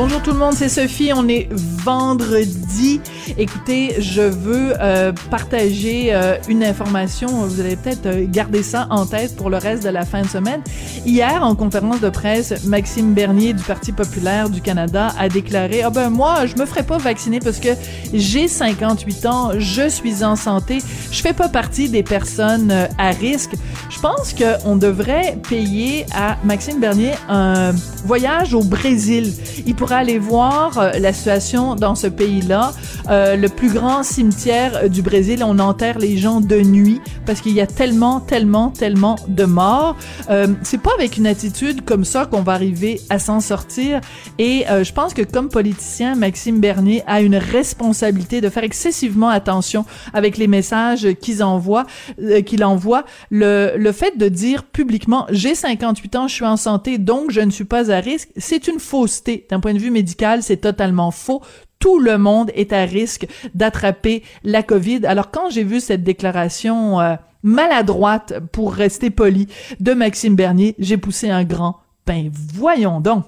Bonjour tout le monde, c'est Sophie. On est vendredi. Écoutez, je veux euh, partager euh, une information. Vous allez peut-être euh, garder ça en tête pour le reste de la fin de semaine. Hier, en conférence de presse, Maxime Bernier du Parti populaire du Canada a déclaré "Ah ben moi, je me ferai pas vacciner parce que j'ai 58 ans, je suis en santé, je fais pas partie des personnes à risque." Je pense qu'on devrait payer à Maxime Bernier un voyage au Brésil. Il pourrait aller voir euh, la situation dans ce pays-là. Euh, le plus grand cimetière du Brésil, on enterre les gens de nuit parce qu'il y a tellement, tellement, tellement de morts. Euh, avec une attitude comme ça qu'on va arriver à s'en sortir. Et euh, je pense que comme politicien, Maxime Bernier a une responsabilité de faire excessivement attention avec les messages qu'ils envoient, euh, qu'il envoie. Le, le fait de dire publiquement, j'ai 58 ans, je suis en santé, donc je ne suis pas à risque, c'est une fausseté. D'un point de vue médical, c'est totalement faux tout le monde est à risque d'attraper la COVID. Alors quand j'ai vu cette déclaration euh, maladroite, pour rester poli, de Maxime Bernier, j'ai poussé un grand ben voyons donc.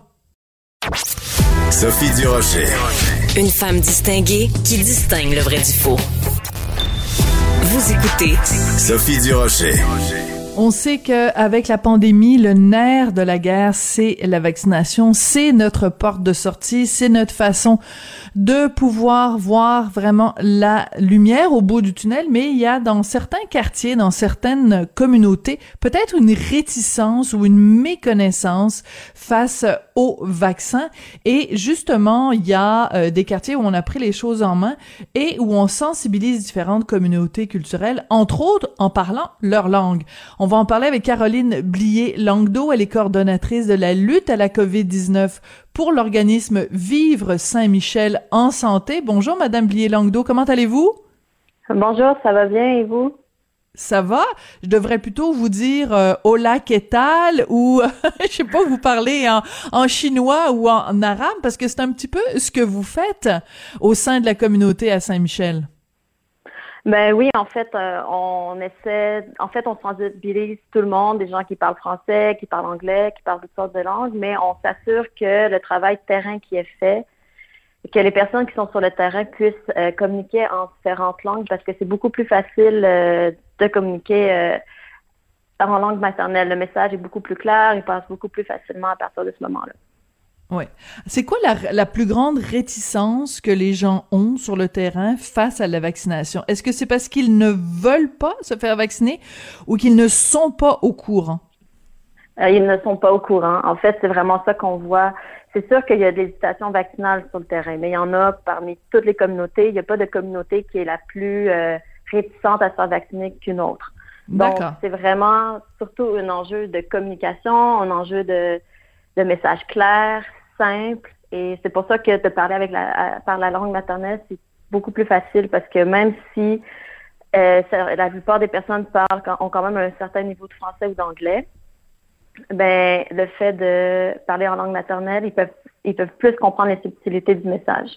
Sophie Durocher. Une femme distinguée qui distingue le vrai du faux. Vous écoutez Sophie Durocher. On sait que avec la pandémie, le nerf de la guerre, c'est la vaccination, c'est notre porte de sortie, c'est notre façon de pouvoir voir vraiment la lumière au bout du tunnel, mais il y a dans certains quartiers, dans certaines communautés, peut-être une réticence ou une méconnaissance face au vaccin. Et justement, il y a euh, des quartiers où on a pris les choses en main et où on sensibilise différentes communautés culturelles, entre autres en parlant leur langue. On va en parler avec Caroline Blier-Langdo. Elle est coordonnatrice de la lutte à la COVID-19 pour l'organisme Vivre Saint-Michel en santé. Bonjour, Madame Blier-Langdo. Comment allez-vous? Bonjour, ça va bien et vous? Ça va? Je devrais plutôt vous dire euh, hola que tal ou je sais pas vous parler en, en chinois ou en, en arabe parce que c'est un petit peu ce que vous faites au sein de la communauté à Saint-Michel. Ben oui, en fait, euh, on essaie, en fait, on sensibilise tout le monde, des gens qui parlent français, qui parlent anglais, qui parlent toutes sortes de langues, mais on s'assure que le travail de terrain qui est fait, que les personnes qui sont sur le terrain puissent euh, communiquer en différentes langues parce que c'est beaucoup plus facile euh, de communiquer en langue maternelle. Le message est beaucoup plus clair, il passe beaucoup plus facilement à partir de ce moment-là. Oui. C'est quoi la, la, plus grande réticence que les gens ont sur le terrain face à la vaccination? Est-ce que c'est parce qu'ils ne veulent pas se faire vacciner ou qu'ils ne sont pas au courant? Euh, ils ne sont pas au courant. En fait, c'est vraiment ça qu'on voit. C'est sûr qu'il y a des hésitations vaccinales sur le terrain, mais il y en a parmi toutes les communautés. Il n'y a pas de communauté qui est la plus euh, réticente à se faire vacciner qu'une autre. Donc, c'est vraiment surtout un enjeu de communication, un enjeu de, de message clair, simple. Et c'est pour ça que de parler avec la, par la langue maternelle, c'est beaucoup plus facile parce que même si euh, la plupart des personnes parlent, ont quand même un certain niveau de français ou d'anglais, ben le fait de parler en langue maternelle, ils peuvent ils peuvent plus comprendre les subtilités du message.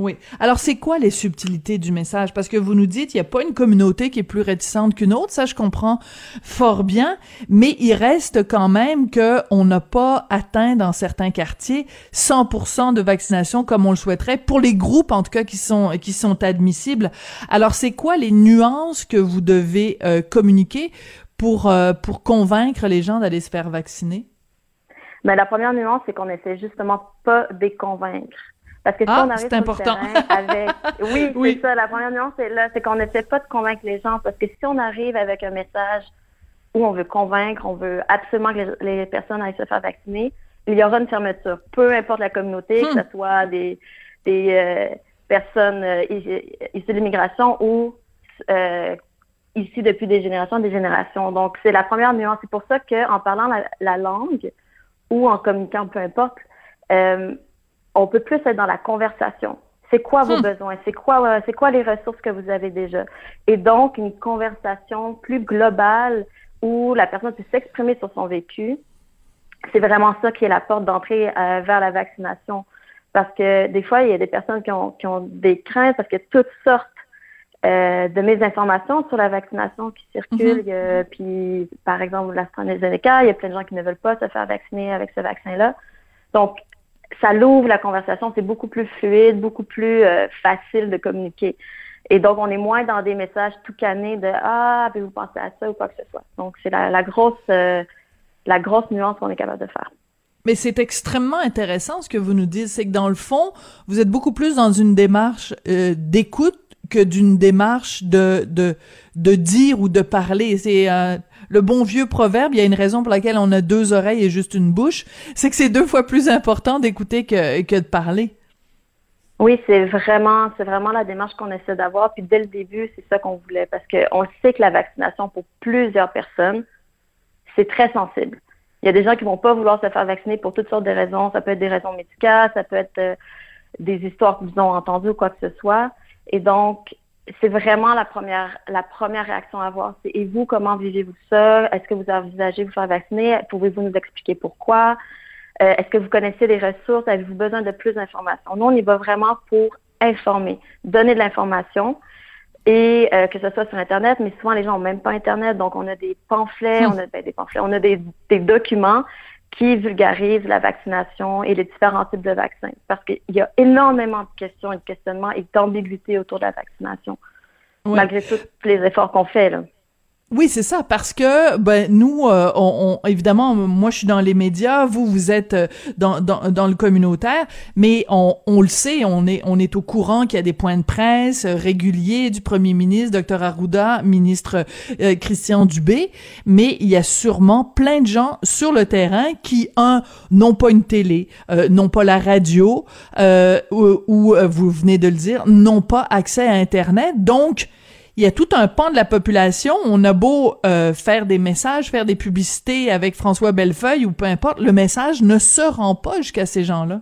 Oui. Alors, c'est quoi les subtilités du message? Parce que vous nous dites, il n'y a pas une communauté qui est plus réticente qu'une autre. Ça, je comprends fort bien. Mais il reste quand même que on n'a pas atteint dans certains quartiers 100% de vaccination comme on le souhaiterait pour les groupes, en tout cas, qui sont, qui sont admissibles. Alors, c'est quoi les nuances que vous devez euh, communiquer pour, euh, pour convaincre les gens d'aller se faire vacciner? Mais la première nuance, c'est qu'on essaie justement pas de convaincre. Parce que si ah, on arrive c'est important. avec, oui, oui. c'est ça. La première nuance, c'est là, c'est qu'on n'essaie pas de convaincre les gens. Parce que si on arrive avec un message où on veut convaincre, on veut absolument que les, les personnes aillent se faire vacciner, il y aura une fermeture. Peu importe la communauté, Hmm. que ce soit des, des euh, personnes euh, issues de l'immigration ou euh, ici depuis des générations des générations. Donc, c'est la première nuance. C'est pour ça qu'en parlant la, la, langue ou en communiquant, peu importe, euh, on peut plus être dans la conversation. C'est quoi vos Hmm. besoins? C'est quoi, euh, c'est quoi les ressources que vous avez déjà? Et donc, une conversation plus globale où la personne peut s'exprimer sur son vécu, c'est vraiment ça qui est la porte d'entrée euh, vers la vaccination. Parce que des fois, il y a des personnes qui ont, qui ont des craintes parce que toutes sortes euh, de mes informations sur la vaccination qui circulent. Mm-hmm. puis, par exemple, l'AstraZeneca, il y a plein de gens qui ne veulent pas se faire vacciner avec ce vaccin-là. Donc, ça l'ouvre la conversation, c'est beaucoup plus fluide, beaucoup plus euh, facile de communiquer. Et donc, on est moins dans des messages tout canés de Ah, puis vous pensez à ça ou quoi que ce soit. Donc, c'est la, grosse euh, la grosse nuance qu'on est capable de faire. Mais c'est extrêmement intéressant ce que vous nous dites, c'est que dans le fond, vous êtes beaucoup plus dans une démarche euh, d'écoute que d'une démarche de, de de dire ou de parler. C'est le bon vieux proverbe, il y a une raison pour laquelle on a deux oreilles et juste une bouche, c'est que c'est deux fois plus important d'écouter que, de parler. Oui, c'est vraiment, la démarche qu'on essaie d'avoir. Puis dès le début, c'est ça qu'on voulait, parce qu'on sait que la vaccination pour plusieurs personnes, c'est très sensible. Il y a des gens qui vont pas vouloir se faire vacciner pour toutes sortes de raisons. Ça peut être des raisons médicales, ça peut être euh, des histoires qu'ils ont entendues ou quoi que ce soit. Et donc, c'est vraiment la première, la première réaction à avoir. C'est et vous, comment vivez-vous ça? Est-ce que vous envisagez vous faire vacciner? Pouvez-vous nous expliquer pourquoi? Euh, est-ce que vous connaissez les ressources? Avez-vous besoin de plus d'informations? Nous, on y va vraiment pour informer, donner de l'information et euh, que ce soit sur Internet, mais souvent les gens n'ont même pas Internet, donc on a des pamphlets, hmm. on a ben, des pamphlets, on a des, des documents qui vulgarisent la vaccination et les différents types de vaccins. Parce qu'il y a énormément de questions et de questionnements et d'ambiguïté autour de la vaccination, malgré tous les efforts qu'on fait. Là. Oui, c'est ça, parce que ben nous, euh, on, évidemment, moi je suis dans les médias, vous vous êtes euh, dans, dans, dans le communautaire, mais on, on le sait, on est on est au courant qu'il y a des points de presse euh, réguliers du premier ministre, Dr Arruda, ministre Christian Dubé, mais il y a sûrement plein de gens sur le terrain qui un n'ont pas une télé, n'ont pas la radio, ou, ou vous venez de le dire, n'ont pas accès à Internet, donc il y a tout un pan de la population. On a beau euh, faire des messages, faire des publicités avec François Bellefeuille ou peu importe, le message ne se rend pas jusqu'à ces gens-là.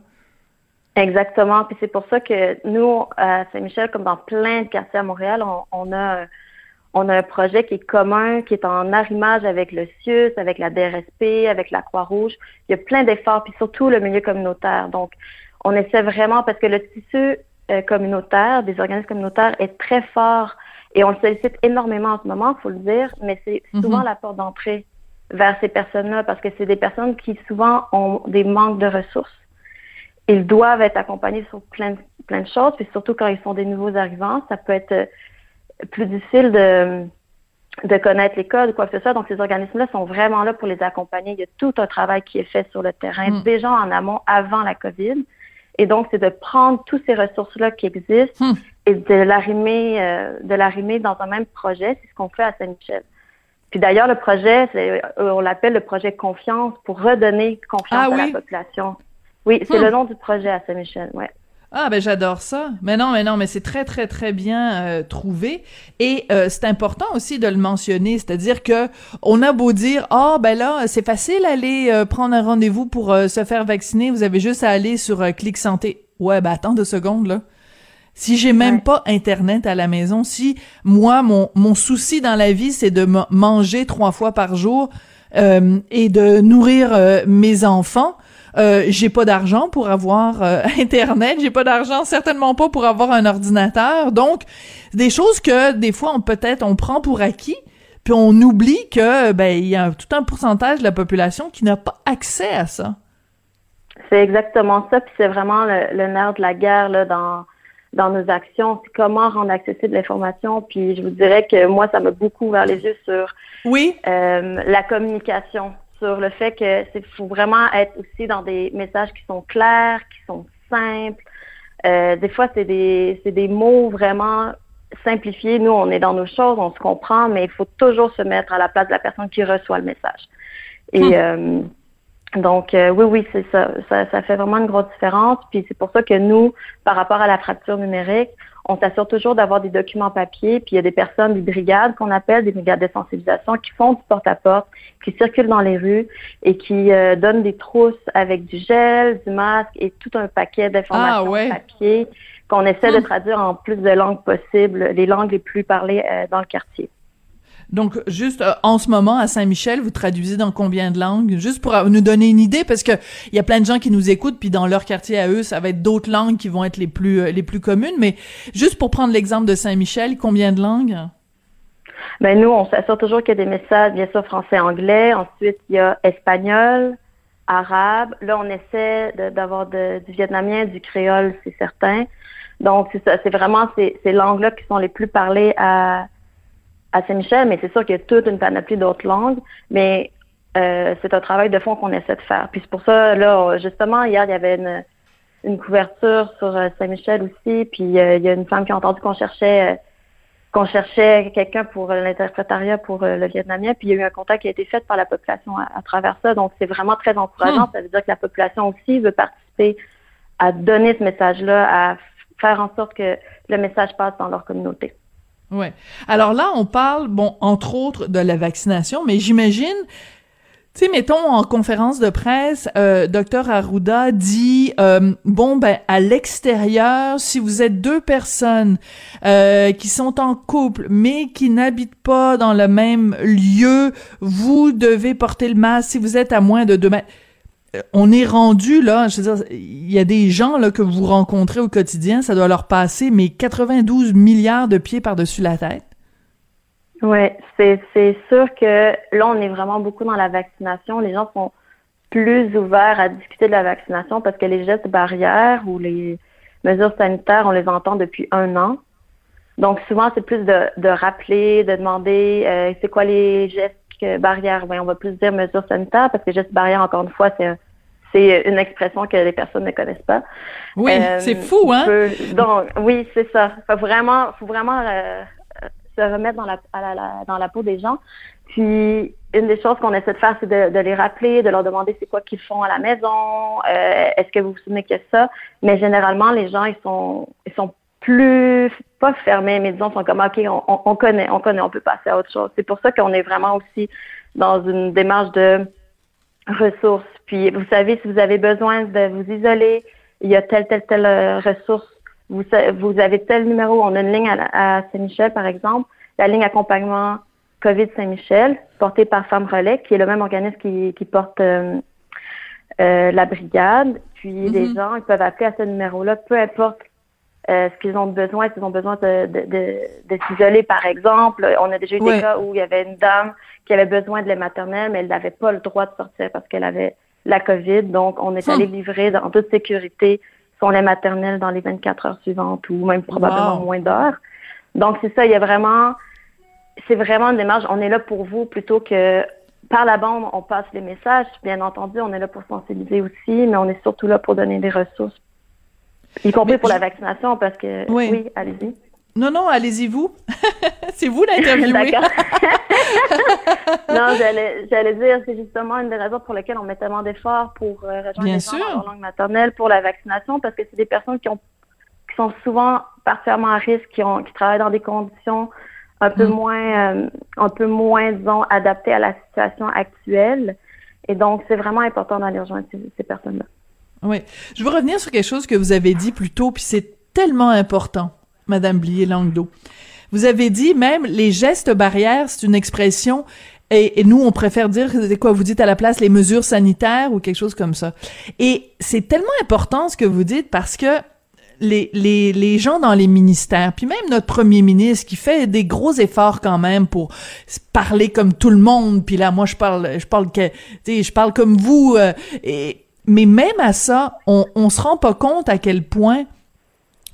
Exactement. Puis c'est pour ça que nous, à Saint-Michel, comme dans plein de quartiers à Montréal, on, a on a un projet qui est commun, qui est en arrimage avec le CIUS, avec la DRSP, avec la Croix-Rouge. Il y a plein d'efforts, puis surtout le milieu communautaire. Donc, on essaie vraiment, parce que le tissu euh, communautaire, des organismes communautaires, est très fort et on le sollicite énormément en ce moment, il faut le dire, mais c'est souvent mhm. la porte d'entrée vers ces personnes-là parce que c'est des personnes qui souvent ont des manques de ressources. Ils doivent être accompagnés sur plein, plein de choses, puis surtout quand ils sont des nouveaux arrivants, ça peut être euh, plus difficile de, de connaître les codes ou quoi que ce soit. Donc, ces organismes-là sont vraiment là pour les accompagner. Il y a tout un travail qui est fait sur le terrain, mm. déjà en amont, avant la COVID. Et donc, c'est de prendre toutes ces ressources-là qui existent hmm. Et de l'arrimer, euh, de l'arrimer dans un même projet. C'est ce qu'on fait à Saint-Michel. Puis d'ailleurs, le projet, euh, on l'appelle le projet confiance pour redonner confiance ah à la population. Oui, c'est le nom du projet à Saint-Michel, ouais. Ah ben j'adore ça. Mais non, mais non, mais c'est très très très bien euh, trouvé et euh, c'est important aussi de le mentionner, c'est-à-dire que on a beau dire ah ben là c'est facile aller euh, prendre un rendez-vous pour se faire vacciner, vous avez juste à aller sur Clic Santé. Ouais, ben attends deux secondes là. Si j'ai même pas internet à la maison, si moi mon mon souci dans la vie c'est de manger trois fois par jour et de nourrir mes enfants, euh, j'ai pas d'argent pour avoir euh, internet, j'ai pas d'argent certainement pas pour avoir un ordinateur. Donc des choses que des fois on peut-être on prend pour acquis, puis on oublie que ben il y a tout un pourcentage de la population qui n'a pas accès à ça. C'est exactement ça, puis c'est vraiment le, nerf de la guerre là dans dans nos actions, c'est comment rendre accessible l'information. Puis je vous dirais que moi, ça m'a beaucoup ouvert les yeux sur oui. Euh, la communication sur le fait que c'est faut vraiment être aussi dans des messages qui sont clairs, qui sont simples. Euh, des fois, c'est des, c'est des mots vraiment simplifiés. Nous, on est dans nos choses, on se comprend, mais il faut toujours se mettre à la place de la personne qui reçoit le message. Et hmm. euh, donc, euh, oui, oui, c'est ça. ça. Ça fait vraiment une grosse différence. Puis c'est pour ça que nous, par rapport à la fracture numérique, on s'assure toujours d'avoir des documents papier, puis il y a des personnes, des brigades qu'on appelle, des brigades de sensibilisation, qui font du porte-à-porte, qui circulent dans les rues et qui euh, donnent des trousses avec du gel, du masque et tout un paquet d'informations ah, papier qu'on essaie de hum. traduire en plus de langues possibles, les langues les plus parlées euh, dans le quartier. Donc, juste euh, en ce moment, à Saint-Michel, vous traduisez dans combien de langues? Juste pour nous donner une idée, parce que il y a plein de gens qui nous écoutent, puis dans leur quartier à eux, ça va être d'autres langues qui vont être les plus euh, les plus communes. Mais juste pour prendre l'exemple de Saint-Michel, combien de langues? Ben nous, on s'assure toujours qu'il y a des messages, bien sûr, français-anglais. Ensuite, il y a espagnol, arabe. Là, on essaie d'avoir du vietnamien, du créole, c'est certain. Donc, c'est ça. C'est vraiment ces, ces langues-là qui sont les plus parlées à à Saint-Michel, mais c'est sûr qu'il y a toute une panoplie d'autres langues, mais euh, c'est un travail de fond qu'on essaie de faire. Puis c'est pour ça, là, justement, hier, il y avait une, une couverture sur euh, Saint-Michel aussi, puis euh, il y a une femme qui a entendu qu'on cherchait qu'on cherchait quelqu'un pour l'interprétariat pour le vietnamien, puis il y a eu un contact qui a été fait par la population à, travers ça. Donc c'est vraiment très encourageant. Hmm. Ça veut dire que la population aussi veut participer à donner ce message-là, à faire en sorte que le message passe dans leur communauté. Ouais. Alors là, on parle, bon, entre autres, de la vaccination, mais j'imagine, tu sais, mettons en conférence de presse, euh, docteur Arruda dit, euh, bon, ben, à l'extérieur, si vous êtes deux personnes euh, qui sont en couple, mais qui n'habitent pas dans le même lieu, vous devez porter le masque si vous êtes à moins de deux mètres on est rendu là, je veux dire, il y a des gens là que vous rencontrez au quotidien, ça doit leur passer mais 92 milliards de pieds par-dessus la tête. Oui, c'est sûr que là on est vraiment beaucoup dans la vaccination, les gens sont plus ouverts à discuter de la vaccination parce que les gestes barrières ou les mesures sanitaires, on les entend depuis un an. Donc souvent c'est plus de, de rappeler, de demander euh, c'est quoi les gestes barrière, oui, on va plus dire mesures sanitaires parce que gestes barrière, encore une fois, c'est c'est une expression que les personnes ne connaissent pas. Oui, euh, c'est fou, hein? donc, oui, c'est ça. Faut vraiment, faut vraiment euh, se remettre dans la, dans la peau des gens. Puis, une des choses qu'on essaie de faire, c'est de, les rappeler, de leur demander c'est quoi qu'ils font à la maison, euh, est-ce que vous vous souvenez que ça? Mais généralement, les gens, ils sont, ils sont plus pas fermés, mais disons sont comme ok, on, on, connaît, on connaît, on peut passer à autre chose. C'est pour ça qu'on est vraiment aussi dans une démarche de ressources. Puis vous savez, si vous avez besoin de vous isoler, il y a telle, telle, telle euh, ressource. Vous, vous avez tel numéro. On a une ligne à, Saint-Michel, par exemple, la ligne accompagnement COVID Saint-Michel, portée par Femmes Relais, qui est le même organisme qui, qui porte euh, euh, la brigade. Puis les mm-hmm. gens, ils peuvent appeler à ce numéro-là, peu importe euh, ce qu'ils ont besoin, s'ils ont besoin de, de, de, s'isoler, par exemple. On a déjà eu des cas où il y avait une dame qui avait besoin de lait maternel, mais elle n'avait pas le droit de sortir parce qu'elle avait la COVID. Donc, on est allé hum. livrer dans toute sécurité son lait maternel dans les 24 heures suivantes ou même probablement moins d'heures. Donc, c'est ça, il y a vraiment, c'est vraiment une démarche. On est là pour vous plutôt que par la bande, on passe les messages. Bien entendu, on est là pour sensibiliser aussi, mais on est surtout là pour donner des ressources y compris pour la vaccination, parce que... Oui, allez-y. Non, non, allez-y vous. c'est vous l'interviewé. D'accord. non, j'allais dire, c'est justement une des raisons pour lesquelles on met tellement d'efforts pour euh, rejoindre les gens en langue maternelle pour la vaccination, parce que c'est des personnes qui ont qui sont souvent particulièrement à risque, qui ont qui travaillent dans des conditions un peu mm. moins euh, un peu moins, disons, adaptées à la situation actuelle. Et donc, c'est vraiment important d'aller rejoindre ces personnes-là. Oui. Je veux revenir sur quelque chose que vous avez dit plus tôt, puis c'est tellement important, Madame Blier-Langdo. Vous avez dit même les gestes barrières, c'est une expression et, nous, on préfère dire, c'est quoi, vous dites à la place les mesures sanitaires ou quelque chose comme ça. Et c'est tellement important ce que vous dites parce que les, les, les gens dans les ministères, puis même notre premier ministre qui fait des gros efforts quand même pour parler comme tout le monde, puis là, moi, je parle, je parle que, je parle comme vous, euh, et mais même à ça, on, on se rend pas compte à quel point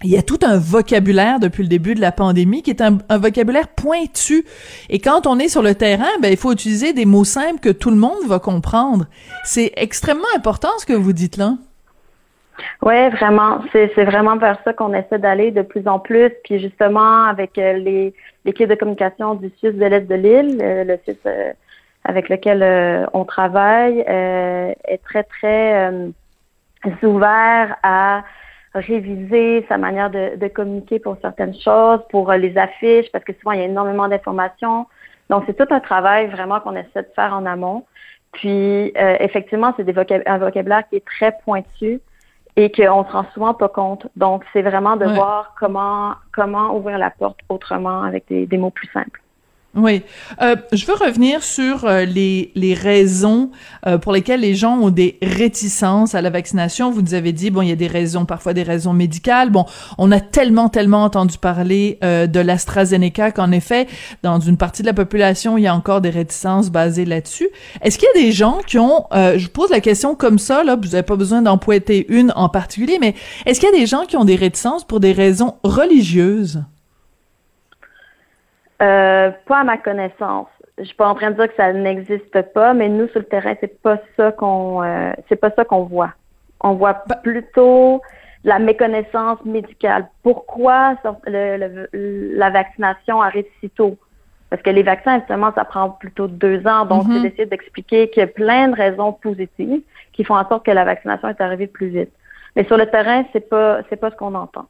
il y a tout un vocabulaire depuis le début de la pandémie qui est un, vocabulaire pointu. Et quand on est sur le terrain, ben, il faut utiliser des mots simples que tout le monde va comprendre. C'est extrêmement important ce que vous dites là. Oui, vraiment. C'est vraiment vers ça qu'on essaie d'aller de plus en plus. Puis justement, avec euh, les l'équipe de communication du Suisse de l'Est de l'île, euh, le Suisse avec lequel euh, on travaille euh, est très, très euh, ouvert à réviser sa manière de, de, communiquer pour certaines choses, pour les affiches, parce que souvent, il y a énormément d'informations. Donc, c'est tout un travail vraiment qu'on essaie de faire en amont. Puis, effectivement, c'est un vocabulaire qui est très pointu et qu'on se rend souvent pas compte. Donc, c'est vraiment de voir comment comment ouvrir la porte autrement avec des mots plus simples. Oui. Euh, je veux revenir sur euh, les, les raisons euh, pour lesquelles les gens ont des réticences à la vaccination. Vous nous avez dit, bon, il y a des raisons, parfois des raisons médicales. Bon, on a tellement, tellement entendu parler de l'AstraZeneca qu'en effet, dans une partie de la population, il y a encore des réticences basées là-dessus. Est-ce qu'il y a des gens qui ont, je vous pose la question comme ça, là, vous n'avez pas besoin d'en pointer une en particulier, mais est-ce qu'il y a des gens qui ont des réticences pour des raisons religieuses? Euh, pas à ma connaissance. Je suis pas en train de dire que ça n'existe pas, mais nous sur le terrain, c'est pas ça qu'on euh, c'est pas ça qu'on voit. On voit bah plutôt la méconnaissance médicale. Pourquoi la vaccination arrive si tôt? Parce que les vaccins, justement, ça prend plutôt deux ans. Donc, mm-hmm. c'est d'essayer d'expliquer qu'il y a plein de raisons positives qui font en sorte que la vaccination est arrivée plus vite. Mais sur le terrain, c'est pas c'est pas ce qu'on entend.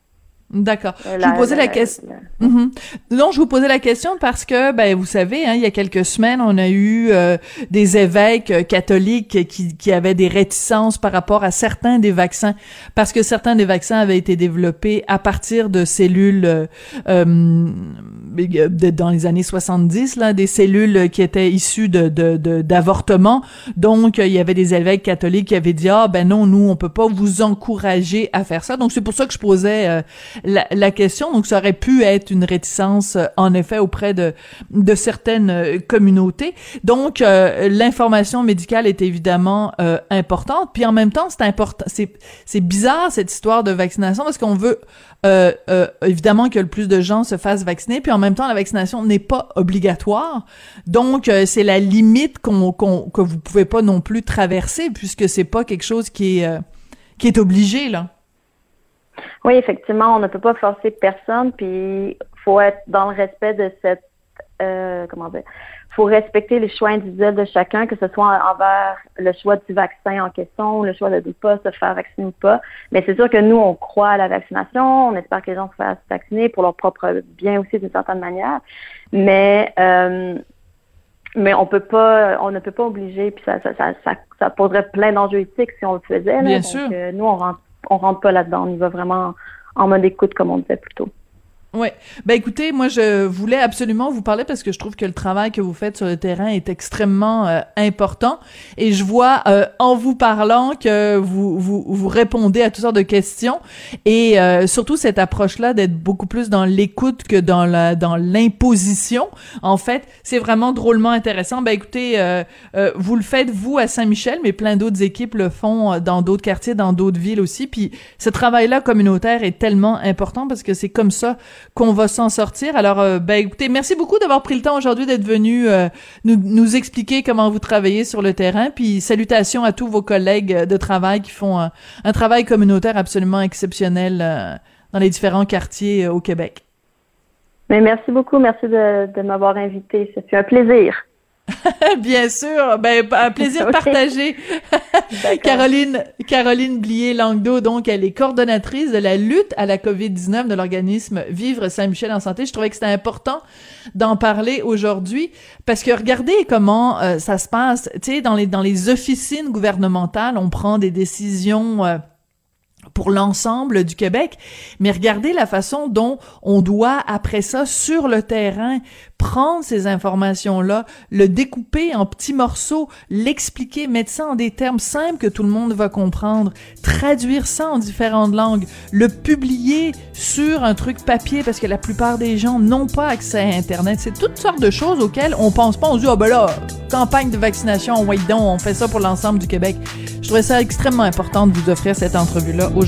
D'accord. Je vous posais la, question. Mhm. Non, je vous posais la question parce que, ben, vous savez, hein, il y a quelques semaines, on a eu euh, des évêques euh, catholiques qui, qui avaient des réticences par rapport à certains des vaccins, parce que certains des vaccins avaient été développés à partir de cellules euh, de, dans les années 70, là, des cellules qui étaient issues de d'avortement. Donc, il y avait des évêques catholiques qui avaient dit ah ben non, nous on peut pas vous encourager à faire ça. Donc c'est pour ça que je posais la, question. Donc, ça aurait pu être une réticence, euh, en effet, auprès de, de certaines euh, communautés. Donc, euh, l'information médicale est évidemment importante. Puis en même temps, c'est important. C'est, c'est bizarre cette histoire de vaccination parce qu'on veut évidemment que le plus de gens se fassent vacciner. Puis en même temps, la vaccination n'est pas obligatoire. Donc, c'est la limite qu'on, qu'on, que vous pouvez pas non plus traverser puisque c'est pas quelque chose qui est qui est obligé là. Oui, effectivement, on ne peut pas forcer personne, puis faut être dans le respect de cette euh, comment dire faut respecter les choix individuels de chacun, que ce soit envers le choix du vaccin en question, ou le choix de ne pas se faire vacciner ou pas. Mais c'est sûr que nous, on croit à la vaccination, on espère que les gens se fassent vacciner pour leur propre bien aussi d'une certaine manière. Mais euh, mais on peut pas, on ne peut pas obliger, puis ça, ça, ça, ça, poserait plein d'enjeux éthiques si on le faisait. Bien sûr. Euh, nous, on rentre on rentre pas là-dedans. On y va vraiment en mode écoute, comme on disait plus tôt. Ouais. Ben écoutez, moi je voulais absolument vous parler parce que je trouve que le travail que vous faites sur le terrain est extrêmement euh, important et je vois euh, en vous parlant que vous, vous vous répondez à toutes sortes de questions et euh, surtout cette approche-là d'être beaucoup plus dans l'écoute que dans la dans l'imposition. En fait, c'est vraiment drôlement intéressant. Ben écoutez, vous le faites vous à Saint-Michel, mais plein d'autres équipes le font dans d'autres quartiers, dans d'autres villes aussi. Puis ce travail-là communautaire est tellement important parce que c'est comme ça qu'on va s'en sortir. Alors, euh, ben écoutez, merci beaucoup d'avoir pris le temps aujourd'hui d'être venu euh, nous, nous expliquer comment vous travaillez sur le terrain. Puis salutations à tous vos collègues de travail qui font un, travail communautaire absolument exceptionnel euh, dans les différents quartiers au Québec. Mais merci beaucoup, merci de, de m'avoir invité. C'est un plaisir. Bien sûr, ben un plaisir partagé. Caroline Caroline Blier Langdo donc elle est coordonnatrice de la lutte à la Covid-19 de l'organisme Vivre Saint-Michel en santé. Je trouvais que c'était important d'en parler aujourd'hui parce que regardez comment euh, ça se passe, tu sais dans les dans les officines gouvernementales, on prend des décisions euh, pour l'ensemble du Québec, mais regardez la façon dont on doit, après ça, sur le terrain, prendre ces informations-là, le découper en petits morceaux, l'expliquer, mettre ça en des termes simples que tout le monde va comprendre, traduire ça en différentes langues, le publier sur un truc papier parce que la plupart des gens n'ont pas accès à Internet. C'est toutes sortes de choses auxquelles on pense pas. On se dit, ah oh ben là, campagne de vaccination, on fait ça pour l'ensemble du Québec. Je trouvais ça extrêmement important de vous offrir cette entrevue-là aujourd'hui.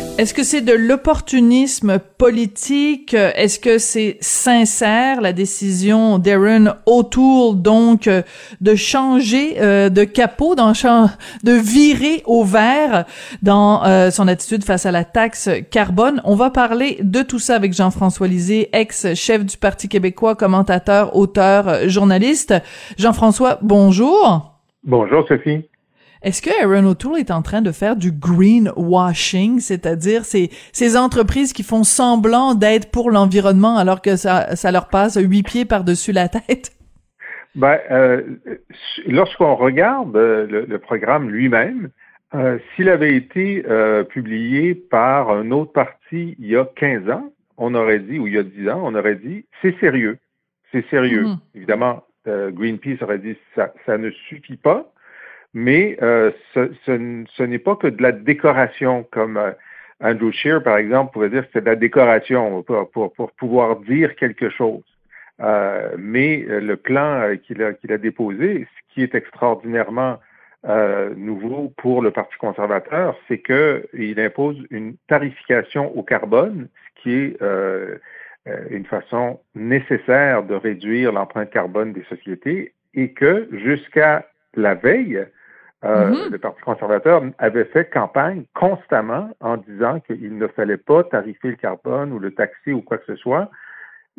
Est-ce que c'est de l'opportunisme politique? Est-ce que c'est sincère, la décision d'Aaron O'Toole, donc, de changer euh, de capot, de virer au vert dans euh, son attitude face à la taxe carbone? On va parler de tout ça avec Jean-François Lisée, ex-chef du Parti québécois, commentateur, auteur, journaliste. Jean-François, bonjour. Bonjour, Sophie. Est-ce que Aaron O'Toole est en train de faire du greenwashing, c'est-à-dire ces, ces entreprises qui font semblant d'être pour l'environnement alors que ça, ça leur passe huit pieds par-dessus la tête? Ben, euh, lorsqu'on regarde euh, le, programme lui-même, euh, s'il avait été publié par un autre parti il y a 15 ans, on aurait dit, ou il y a 10 ans, on aurait dit, c'est sérieux. C'est sérieux. Mm-hmm. Évidemment, Greenpeace aurait dit, ça, ça ne suffit pas, mais ce, ce, n'est pas que de la décoration, comme Andrew Scheer, par exemple, pouvait dire que c'est de la décoration pour, pour, pour pouvoir dire quelque chose. Euh, mais euh, le plan euh, qu'il a, qu'il a déposé, ce qui est extraordinairement euh, nouveau pour le Parti conservateur, c'est qu'il impose une tarification au carbone, ce qui est euh, une façon nécessaire de réduire l'empreinte carbone des sociétés, et que jusqu'à la veille, mm-hmm. le Parti conservateur avait fait campagne constamment en disant qu'il ne fallait pas tarifer le carbone ou le taxer ou quoi que ce soit,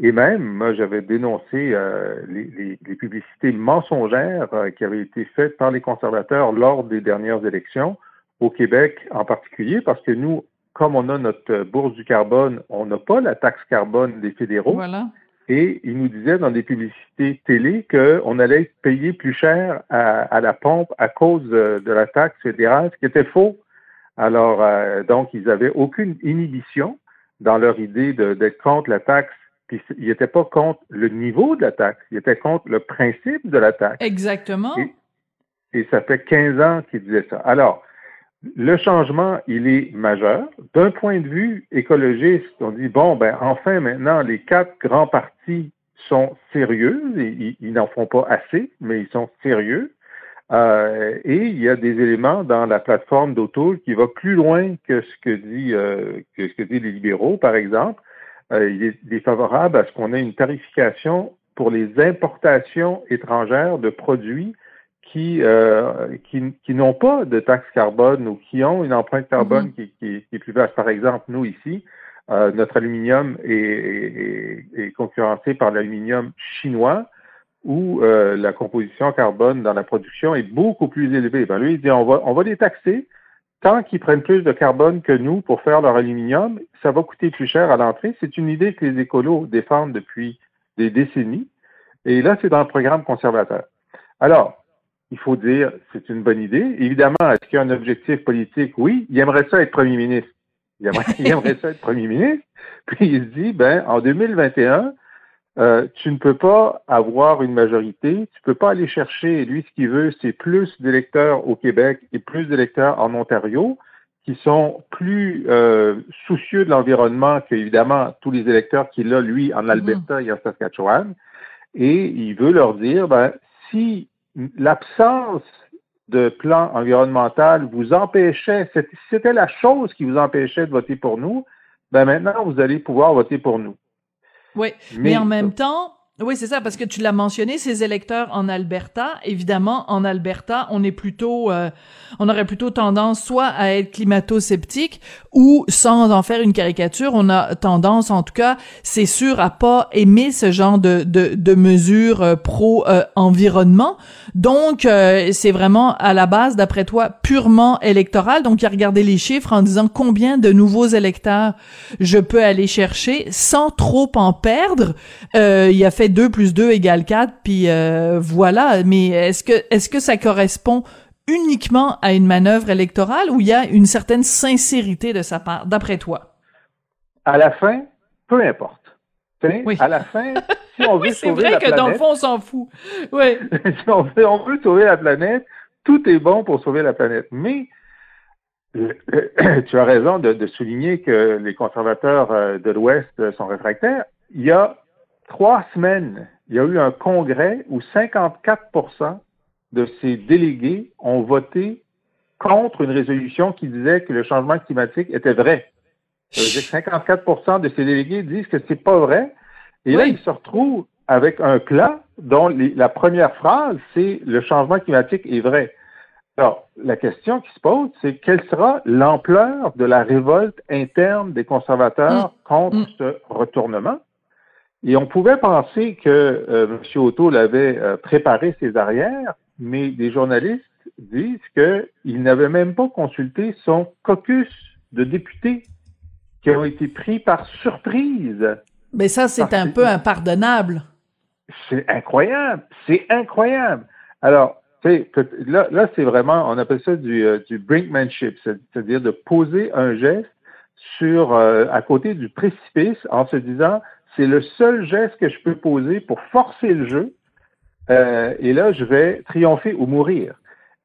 et même, moi, j'avais dénoncé euh, les, les, publicités mensongères euh, qui avaient été faites par les conservateurs lors des dernières élections, au Québec en particulier, parce que nous, comme on a notre bourse du carbone, on n'a pas la taxe carbone des fédéraux. Voilà. Et ils nous disaient dans des publicités télé qu'on allait payer plus cher à, à, la pompe à cause de la taxe fédérale, ce qui était faux. Alors, euh, donc, ils n'avaient aucune inhibition dans leur idée d'être contre la taxe il n'était pas contre le niveau de la taxe, il était contre le principe de la taxe. Exactement. Et, ça fait 15 ans qu'il disait ça. Alors, le changement, il est majeur. D'un point de vue écologiste, on dit, bon, ben enfin, maintenant, les quatre grands partis sont sérieux, ils, n'en font pas assez, mais ils sont sérieux. Euh, et il y a des éléments dans la plateforme d'Auto qui va plus loin que ce que dit euh, que ce que disent les libéraux, par exemple. Euh, il, est, défavorable à ce qu'on ait une tarification pour les importations étrangères de produits qui, euh, qui, qui n'ont pas de taxe carbone ou qui ont une empreinte carbone mm-hmm. qui, qui, est plus basse. Par exemple, nous ici, euh, notre aluminium est, est, est concurrencé par l'aluminium chinois où euh, la composition carbone dans la production est beaucoup plus élevée. Ben, lui, il dit on va, on va les taxer, tant qu'ils prennent plus de carbone que nous pour faire leur aluminium, ça va coûter plus cher à l'entrée. C'est une idée que les écolos défendent depuis des décennies. Et là, c'est dans le programme conservateur. Alors, il faut dire, c'est une bonne idée. Évidemment, est-ce qu'il y a un objectif politique? Oui, il aimerait ça être premier ministre. Il aimerait, ça être premier ministre. Puis il se dit, ben, en 2021, euh, tu ne peux pas avoir une majorité, tu peux pas aller chercher, lui, ce qu'il veut, c'est plus d'électeurs au Québec et plus d'électeurs en Ontario, qui sont plus euh, soucieux de l'environnement qu'évidemment tous les électeurs qu'il a, lui, en Alberta mm-hmm. et en Saskatchewan. Et il veut leur dire, ben, si l'absence de plan environnemental vous empêchait, c'était la chose qui vous empêchait de voter pour nous, ben maintenant, vous allez pouvoir voter pour nous. Oui, mais, en même temps, oui, c'est ça, parce que tu l'as mentionné, ces électeurs en Alberta, évidemment, en Alberta, on est plutôt, euh, on aurait plutôt tendance soit à être climato-sceptique ou, sans en faire une caricature, on a tendance, en tout cas, c'est sûr, à pas aimer ce genre de, de, de mesures euh, pro-environnement. Donc, euh, c'est vraiment, à la base, d'après toi, purement électoral. Donc, il a regardé les chiffres en disant combien de nouveaux électeurs je peux aller chercher sans trop en perdre. il a fait 2 plus 2 égale 4, puis euh, voilà. Mais est-ce que, est-ce que ça correspond uniquement à une manœuvre électorale ou il y a une certaine sincérité de sa part, d'après toi? À la fin, peu importe. Oui. À la fin, si on veut oui, sauver vrai que dans le fond, on s'en fout. Oui. si on veut, on veut sauver la planète, tout est bon pour sauver la planète. Mais tu as raison de, de, souligner que les conservateurs euh, de l'Ouest sont réfractaires. Il y a trois semaines, il y a eu un congrès où 54% de ces délégués ont voté contre une résolution qui disait que le changement climatique était vrai. Ça veut dire que 54 de ces délégués disent que c'est pas vrai. Et là, ils se retrouvent avec un plan dont la première phrase, c'est le changement climatique est vrai. Alors, la question qui se pose, c'est quelle sera l'ampleur de la révolte interne des conservateurs mm. contre mm. ce retournement? Et on pouvait penser que euh, M. Otto l'avait euh, préparé ses arrières, mais des journalistes disent qu'il n'avait même pas consulté son caucus de députés qui ont été pris par surprise. Mais ça, c'est un peu impardonnable. C'est incroyable, c'est incroyable. Alors, là, là c'est vraiment, on appelle ça du, euh, du brinkmanship, c'est-à-dire de poser un geste sur euh, à côté du précipice en se disant c'est le seul geste que je peux poser pour forcer le jeu euh, et là je vais triompher ou mourir.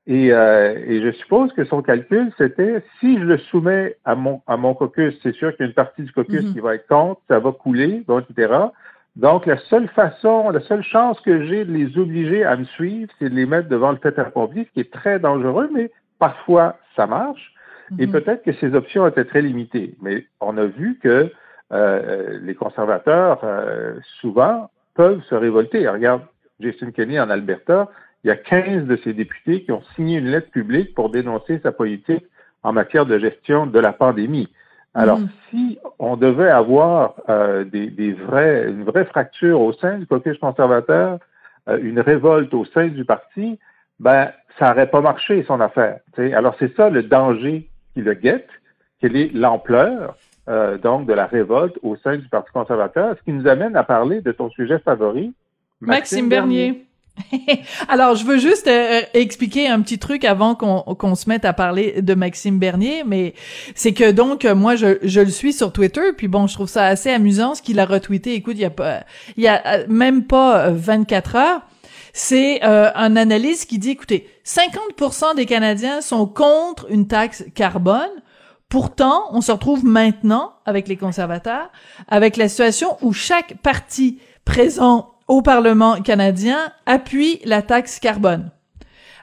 Et, et je suppose que son calcul c'était si je le soumets à mon à mon caucus, c'est sûr qu'il y a une partie du caucus mm-hmm. qui va être contre, ça va couler, donc etc. Donc, la seule façon, la seule chance que j'ai de les obliger à me suivre, c'est de les mettre devant le fait accompli, ce qui est très dangereux, mais parfois ça marche. Et mhm. peut-être que ces options étaient très limitées. Mais on a vu que euh, les conservateurs, euh, souvent, peuvent se révolter. regarde, Jason Kenney en Alberta, il y a 15 de ses députés qui ont signé une lettre publique pour dénoncer sa politique en matière de gestion de la pandémie. Alors, mhm. si on devait avoir euh, des, des, vrais, une vraie fracture au sein du caucus conservateur, euh, une révolte au sein du parti, ben, ça n'aurait pas marché son affaire. Alors, c'est ça le danger qui le guette, quelle est l'ampleur euh, donc de la révolte au sein du Parti conservateur, ce qui nous amène à parler de ton sujet favori, Maxime, Bernier. Alors, je veux juste euh, expliquer un petit truc avant qu'on se mette à parler de Maxime Bernier, mais c'est que donc moi je, je, le suis sur Twitter, puis bon, je trouve ça assez amusant ce qu'il a retweeté. Écoute, il y a pas, il y a euh, même pas 24 euh, heures. C'est un analyste qui dit, écoutez, 50% des Canadiens sont contre une taxe carbone. Pourtant, on se retrouve maintenant avec les conservateurs, avec la situation où chaque parti présent au Parlement canadien appuie la taxe carbone.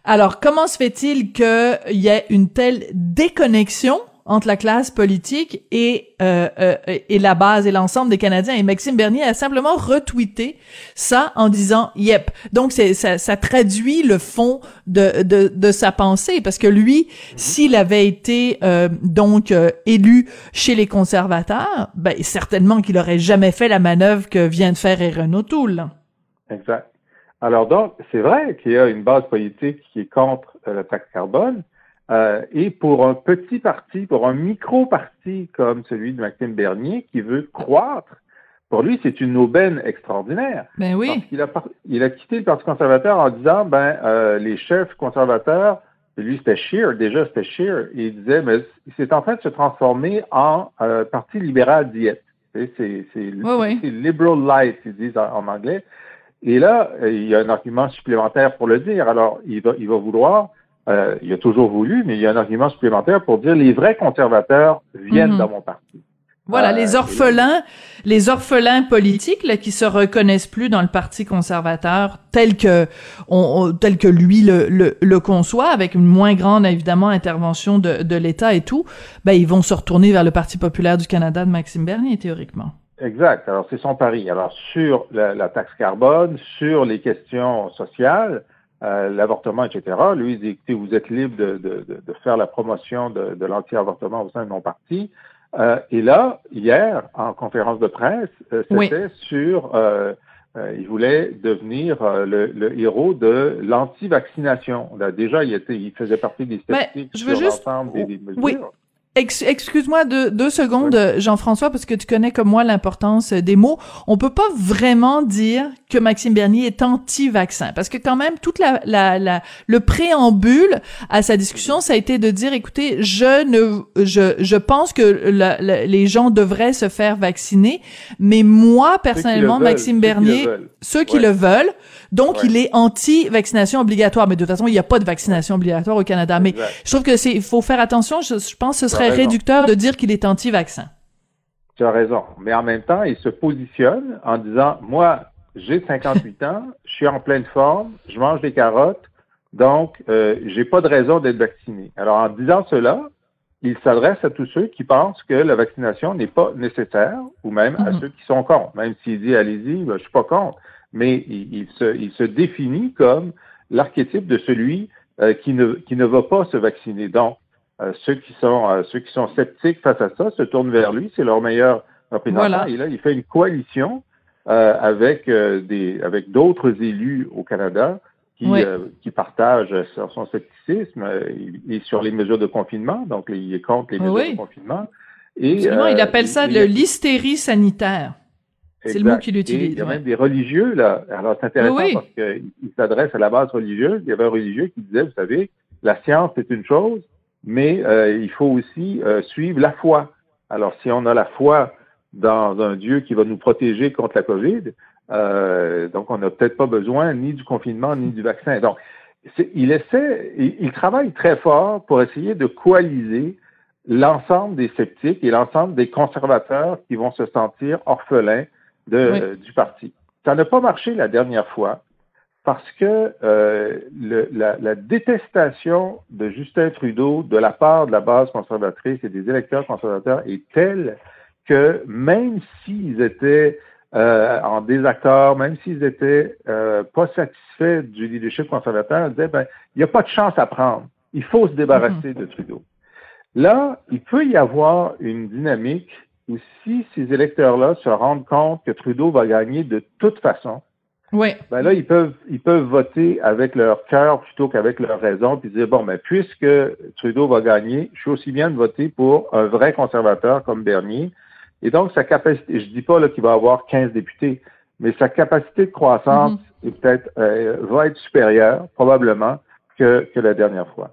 Alors, comment se fait-il qu'il y ait une telle déconnexion entre la classe politique et euh, euh, et la base et l'ensemble des Canadiens. Et Maxime Bernier a simplement retweeté ça en disant yep. Donc ça, traduit le fond de, de, de sa pensée parce que lui, s'il avait été euh, donc élu chez les conservateurs, ben certainement qu'il aurait jamais fait la manœuvre que vient de faire Erin O'Toole. Exact. Alors donc c'est vrai qu'il y a une base politique qui est contre la taxe carbone. Euh, et pour un petit parti, pour un micro-parti comme celui de Maxime Bernier qui veut croître, pour lui, c'est une aubaine extraordinaire. Ben oui. Parce qu'il a, il a quitté le Parti conservateur en disant, ben, euh, les chefs conservateurs, lui, c'était Scheer, déjà c'était Scheer, et il disait, mais c'est en train de se transformer en euh, Parti libéral diète. C'est oui, liberal light, ils disent en, anglais. Et là, il y a un argument supplémentaire pour le dire. Alors, il va, il va vouloir euh, il a toujours voulu, mais il y a un argument supplémentaire pour dire les vrais conservateurs viennent mhm. dans mon parti. Voilà, les euh, orphelins, les orphelins politiques là, qui se reconnaissent plus dans le parti conservateur tel que on, tel que lui le, le, conçoit, avec une moins grande évidemment intervention de, de l'État et tout, ben ils vont se retourner vers le Parti populaire du Canada de Maxime Bernier théoriquement. Exact. Alors c'est son pari. Alors sur la, la taxe carbone, sur les questions sociales, euh, l'avortement, etc. Lui, il dit, écoutez, vous êtes libre de, de, de faire la promotion de, de l'anti-avortement au sein de mon parti. Euh, et là, hier, en conférence de presse, euh, c'était sur, il voulait devenir le, le, héros de l'anti-vaccination. Déjà, il, était, il faisait partie des statistiques sur l'ensemble des, des, mesures. Excuse-moi deux, deux secondes, Jean-François, parce que tu connais comme moi l'importance des mots. On peut pas vraiment dire que Maxime Bernier est anti-vaccin, parce que quand même toute la, la, la, le préambule à sa discussion, ça a été de dire, écoutez, je ne, je, je pense que les gens devraient se faire vacciner, mais moi personnellement, Maxime Bernier, ceux qui le veulent, donc il est anti-vaccination obligatoire. Mais de toute façon, il n'y a pas de vaccination obligatoire au Canada. Mais je trouve que c'est, il faut faire attention. Je, je pense que ce serait réducteur de dire qu'il est anti-vaccin. Tu as raison. Mais en même temps, il se positionne en disant, moi, j'ai 58 ans, je suis en pleine forme, je mange des carottes, donc euh, j'ai pas de raison d'être vacciné. Alors en disant cela, il s'adresse à tous ceux qui pensent que la vaccination n'est pas nécessaire, ou même à mhm. ceux qui sont contre. Même s'il dit allez-y, ben, je suis pas contre, mais il, se, il se définit comme l'archétype de celui euh, qui ne qui ne va pas se vacciner. Donc euh, ceux qui sont euh, ceux qui sont sceptiques face à ça se tournent vers lui, c'est leur meilleur représentant. Et là, il fait une coalition euh, avec des avec d'autres élus au Canada qui, qui partagent son scepticisme et sur les mesures de confinement. Donc, il est contre les mesures de confinement. Et, il appelle ça de l'hystérie sanitaire. C'est le mot qu'il Et utilise. il y a même des religieux, là. Alors, c'est intéressant oui. parce qu'il s'adresse à la base religieuse. Il y avait un religieux qui disait, vous savez, la science, c'est une chose, mais euh, il faut aussi euh, suivre la foi. Alors, si on a la foi dans un Dieu qui va nous protéger contre la COVID, euh, donc on n'a peut-être pas besoin ni du confinement ni du vaccin. Donc, il essaie, il, il travaille très fort pour essayer de coaliser l'ensemble des sceptiques et l'ensemble des conservateurs qui vont se sentir orphelins de, Oui. euh, du parti. Ça n'a pas marché la dernière fois parce que euh, le- la, la détestation de Justin Trudeau de la part de la base conservatrice et des électeurs conservateurs est telle que même s'ils étaient euh, en désaccord, même s'ils étaient euh, pas satisfaits du leadership conservateur, ils disaient ben il n'y a pas de chance à prendre. Il faut se débarrasser de Trudeau. Là, il peut y avoir une dynamique où si ces électeurs-là se rendent compte que Trudeau va gagner de toute façon, Oui. ben là, ils peuvent, ils peuvent voter avec leur cœur plutôt qu'avec leur raison, puis dire, bon, ben, puisque Trudeau va gagner, je suis aussi bien de voter pour un vrai conservateur comme Bernier. Et donc, sa capacité, je dis pas là qu'il va avoir 15 députés, mais sa capacité de croissance est peut-être, euh, va être supérieure, probablement, que, que la dernière fois.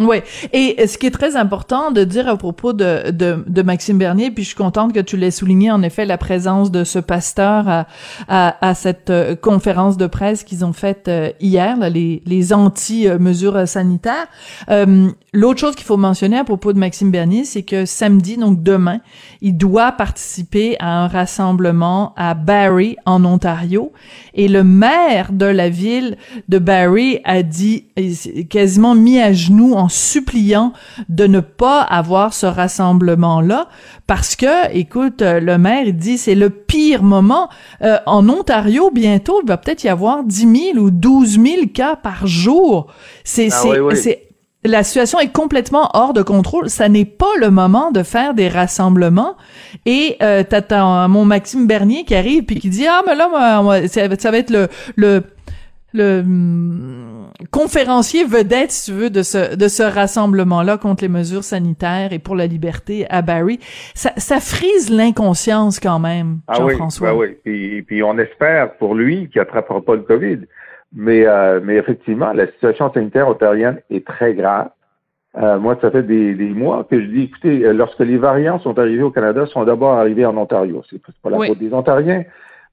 Oui. Et ce qui est très important de dire à propos de, de, de Maxime Bernier, puis je suis contente que tu l'aies souligné, en effet, la présence de ce pasteur à, à, à cette euh, conférence de presse qu'ils ont faite euh, hier, là, les, les anti-mesures sanitaires. Euh, L'autre chose qu'il faut mentionner à propos de Maxime Bernier, c'est que samedi, donc demain, il doit participer à un rassemblement à Barrie, en Ontario. Et le maire de la ville de Barrie a dit, quasiment mis à genoux en suppliant de ne pas avoir ce rassemblement-là parce que, écoute, euh, le maire il dit c'est le pire moment. Euh, en Ontario, bientôt, il va peut-être y avoir 10 000 ou 12 000 cas par jour. C'est, Ah c'est, oui, oui. c'est, la situation est complètement hors de contrôle. Ça n'est pas le moment de faire des rassemblements. Et euh, t'as, mon Maxime Bernier qui arrive puis qui dit ah mais là ça, va- ça va être le le le hum, conférencier vedette, si tu veux, de ce de ce rassemblement-là contre les mesures sanitaires et pour la liberté à Barrie. Ça, ça frise l'inconscience quand même, Ah oui, Jean-François. ben oui. Puis, puis on espère pour lui qu'il attrapera pas le COVID. Mais, euh, mais effectivement, la situation sanitaire ontarienne est très grave. Euh, moi, ça fait des, des mois que je dis, écoutez, euh, lorsque les variants sont arrivés au Canada, sont d'abord arrivés en Ontario. C'est pas la Oui. faute des Ontariens,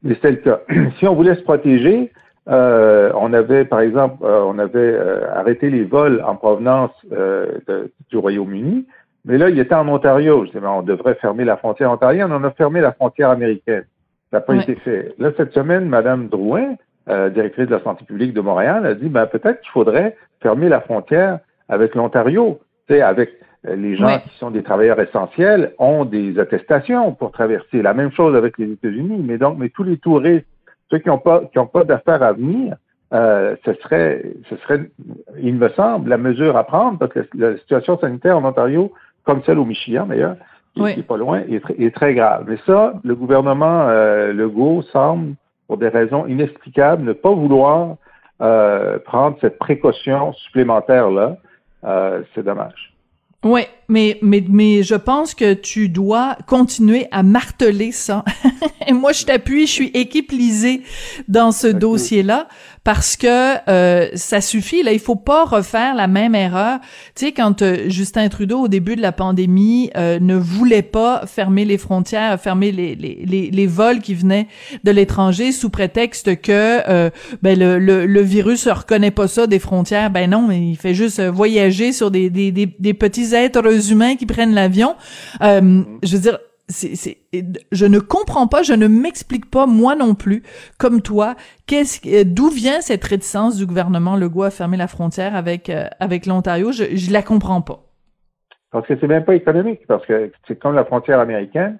mais c'est le cas. si on voulait se protéger, euh, on avait, par exemple, euh, on avait euh, arrêté les vols en provenance euh, de- du Royaume-Uni, mais là, il était en Ontario. Je disais, on devrait fermer la frontière ontarienne. On a fermé la frontière américaine. Ça n'a pas Ouais. été fait. Là, cette semaine, Mme Drouin, euh, directrice de la santé publique de Montréal, a dit, ben, peut-être qu'il faudrait fermer la frontière avec l'Ontario. Tu sais, avec les gens Ouais. qui sont des travailleurs essentiels ont des attestations pour traverser. La même chose avec les États-Unis. Mais donc, mais tous les touristes, ceux qui n'ont pas, qui ont pas d'affaires à venir, euh, ce serait, ce serait, il me semble, la mesure à prendre parce que la situation sanitaire en Ontario, comme celle au Michigan d'ailleurs, qui Oui. qui est pas loin, est, tr- est très grave. Mais ça, le gouvernement euh, Legault semble, pour des raisons inexplicables, ne pas vouloir euh, prendre cette précaution supplémentaire-là. C'est dommage. Ouais, mais mais mais je pense que tu dois continuer à marteler ça. Et moi, je t'appuie, je suis équipe lisée dans ce dossier-là parce que euh, ça suffit. Là, il faut pas refaire la même erreur. Tu sais, quand euh, Justin Trudeau, au début de la pandémie, euh, ne voulait pas fermer les frontières, fermer les les les, les vols qui venaient de l'étranger sous prétexte que euh, ben le, le le virus ne reconnaît pas ça des frontières. Ben non, il fait juste euh, voyager sur des des des, des petits êtres humains qui prennent l'avion. Je veux dire, c'est, je ne comprends pas, je ne m'explique pas moi non plus, comme toi, qu'est-ce, euh, d'où vient cette réticence du gouvernement Legault à fermer la frontière avec euh, avec l'Ontario? Je, je la comprends pas. Parce que c'est même pas économique, parce que c'est comme la frontière américaine,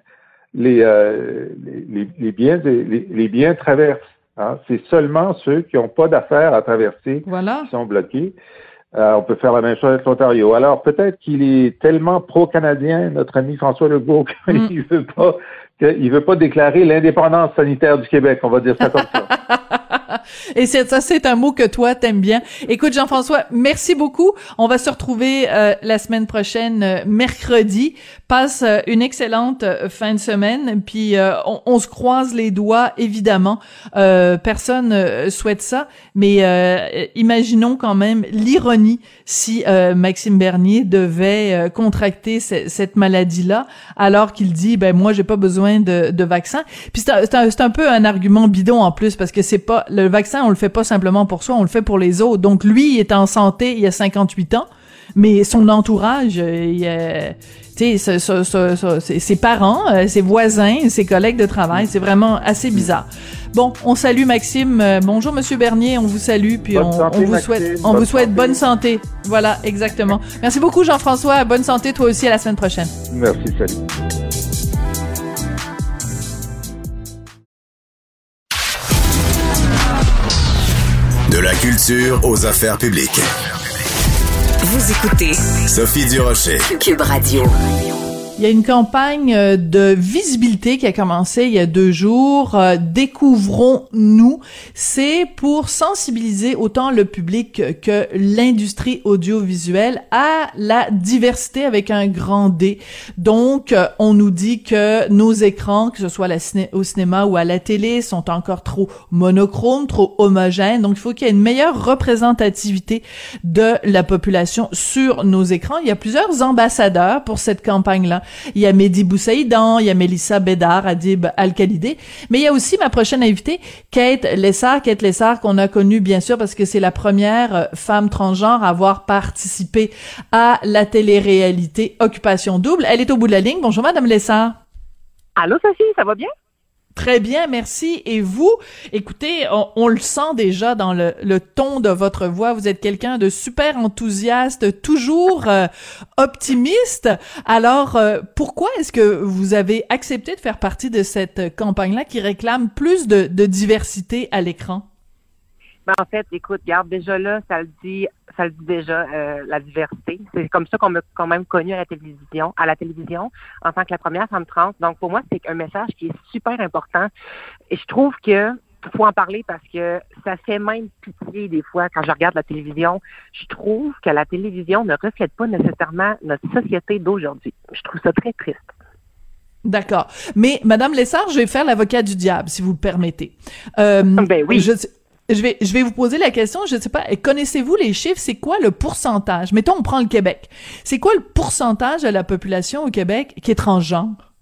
les, euh, les, les biens, les, les biens traversent. hein. C'est seulement ceux qui n'ont pas d'affaires à traverser Voilà. qui sont bloqués. Euh, on peut faire la même chose avec l'Ontario. Alors peut-être qu'il est tellement pro-canadien, notre ami François Legault, qu'il Mm. veut pas qu'il veut pas déclarer l'indépendance sanitaire du Québec, on va dire ça comme ça. Et ça, c'est un mot que toi t'aimes bien. Écoute, Jean-François, merci beaucoup. On va se retrouver euh, la semaine prochaine, euh, mercredi. Passe euh, une excellente fin de semaine. Puis on, on, se croise les doigts, évidemment. personne souhaite ça, mais imaginons quand même l'ironie si Maxime Bernier devait contracter cette maladie-là, alors qu'il dit, ben moi j'ai pas besoin de, de vaccin. Puis c'est un, un, peu un argument bidon en plus parce que c'est pas le vaccin, on le fait pas simplement pour soi, on le fait pour les autres. Donc lui, il est en santé, il a 58 ans, mais son entourage, il tu sais, ses parents, euh, ses voisins, ses collègues de travail, c'est vraiment assez bizarre. Bon, on salue Maxime. Euh, bonjour Monsieur Bernier, on vous salue puis on, vous souhaite on vous souhaite bonne santé. Voilà, exactement. Merci beaucoup Jean-François, bonne santé toi aussi à la semaine prochaine. Merci, salut. De la culture aux affaires publiques. Vous écoutez Sophie Durocher, Cube Radio. Il y a une campagne euh, de visibilité qui a commencé il y a deux jours. Euh, découvrons-nous. C'est pour sensibiliser autant le public que l'industrie audiovisuelle à la diversité avec un grand D. Donc, euh, on nous dit que nos écrans, que ce soit au cinéma ou à la télé, sont encore trop monochromes, trop homogènes. Donc, il faut qu'il y ait une meilleure représentativité de la population sur nos écrans. Il y a plusieurs ambassadeurs pour cette campagne-là. Il y a Mehdi Boussaïdan, il y a Mélissa Bédard, Adib Al-Khalidé, mais il y a aussi ma prochaine invitée, Kate Lessard, Kate Lessard qu'on a connue bien sûr parce que c'est la première euh, femme transgenre à avoir participé à la télé-réalité Occupation Double. Elle est au bout de la ligne. Bonjour Madame Lessard. Allô Sophie, ça va bien? Très bien, merci. Et vous, écoutez, on, le sent déjà dans le, ton de votre voix. Vous êtes quelqu'un de super enthousiaste, toujours euh, optimiste. Alors, euh, pourquoi est-ce que vous avez accepté de faire partie de cette campagne-là qui réclame plus de diversité à l'écran? Ben, en fait, écoute, regarde, déjà là, ça le dit, ça le dit déjà, euh, la diversité. C'est comme ça qu'on m'a quand même connu à la télévision, à la télévision, en tant que la première femme trans. Donc, pour moi, c'est un message qui est super important. Et je trouve que faut en parler parce que ça fait même pitié des fois quand je regarde la télévision. Je trouve que la télévision ne reflète pas nécessairement notre société d'aujourd'hui. Je trouve ça très triste. D'accord. Mais Madame Lessard, je vais faire l'avocat du diable, si vous le permettez. Euh, ben oui. Je, je vais, je vais vous poser la question, je ne sais pas, connaissez-vous les chiffres? C'est quoi le pourcentage? Mettons, on prend le Québec. C'est quoi le pourcentage de la population au Québec qui est transgenre?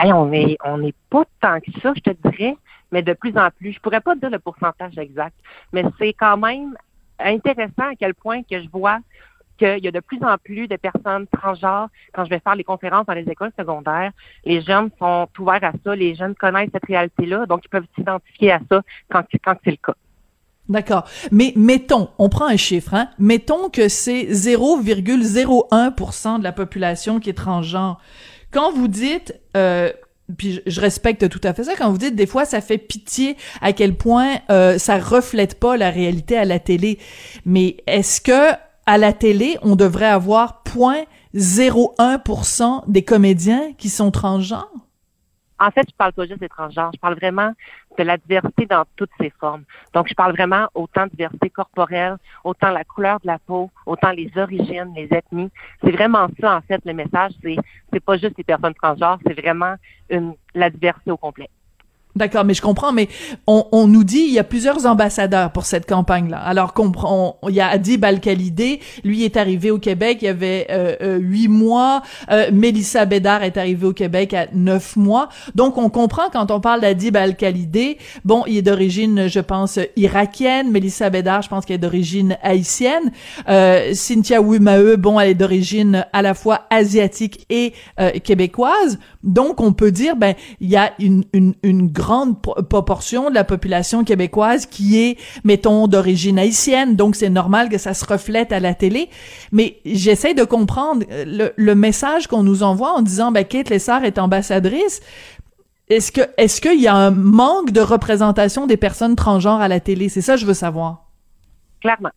on est, on n'est pas tant que ça, je te dirais, mais de plus en plus. Je pourrais pas dire le pourcentage exact, mais c'est quand même intéressant à quel point que je vois qu'il y a de plus en plus de personnes transgenres quand je vais faire les conférences dans les écoles secondaires. Les jeunes sont ouverts à ça, les jeunes connaissent cette réalité-là, donc ils peuvent s'identifier à ça quand, c'est le cas. D'accord. Mais mettons, on prend un chiffre, hein? Mettons que c'est 0,01% de la population qui est transgenre. Quand vous dites, euh, puis je respecte tout à fait ça, quand vous dites des fois ça fait pitié à quel point euh, ça reflète pas la réalité à la télé. Mais est-ce que à la télé, on devrait avoir 0,01% des comédiens qui sont transgenres? En fait, je parle pas juste des transgenres, je parle vraiment de la diversité dans toutes ses formes. Donc, je parle vraiment autant de diversité corporelle, autant la couleur de la peau, autant les origines, les ethnies. C'est vraiment ça, en fait, le message. C'est, c'est pas juste les personnes transgenres, c'est vraiment une, la diversité au complet. D'accord, mais je comprends, mais on, on, nous dit il y a plusieurs ambassadeurs pour cette campagne-là. Alors comprend, il y a Adib Al-Khalidé, lui est arrivé au Québec, il y avait euh, euh, huit mois. Euh, Mélissa Bédard est arrivée au Québec à neuf mois. Donc on comprend quand on parle d'Adib Al-Khalidé, bon, il est d'origine, je pense, irakienne. Mélissa Bédard, je pense qu'elle est d'origine haïtienne. Euh, Cynthia Wimae, bon, elle est d'origine à la fois asiatique et euh, québécoise. Donc on peut dire, ben, il y a une, une, une grande proportion de la population québécoise qui est, mettons, d'origine haïtienne, donc c'est normal que ça se reflète à la télé. Mais j'essaie de comprendre euh, le, message qu'on nous envoie en disant, ben, Kate Lessard est ambassadrice. Est-ce que, est-ce qu'il y a un manque de représentation des personnes transgenres à la télé? C'est ça que je veux savoir. Clairement.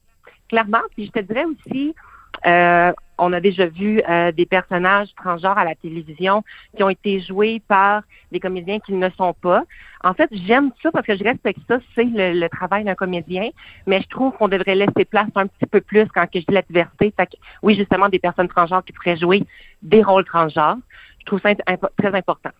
Clairement. Puis je te dirais aussi, euh, on a déjà vu euh, des personnages transgenres à la télévision qui ont été joués par des comédiens qui ne sont pas. En fait, j'aime ça parce que je respecte ça, c'est le, travail d'un comédien, mais je trouve qu'on devrait laisser place un petit peu plus quand je dis la diversité. Oui, justement, des personnes transgenres qui pourraient jouer des rôles transgenres. Je trouve ça très important.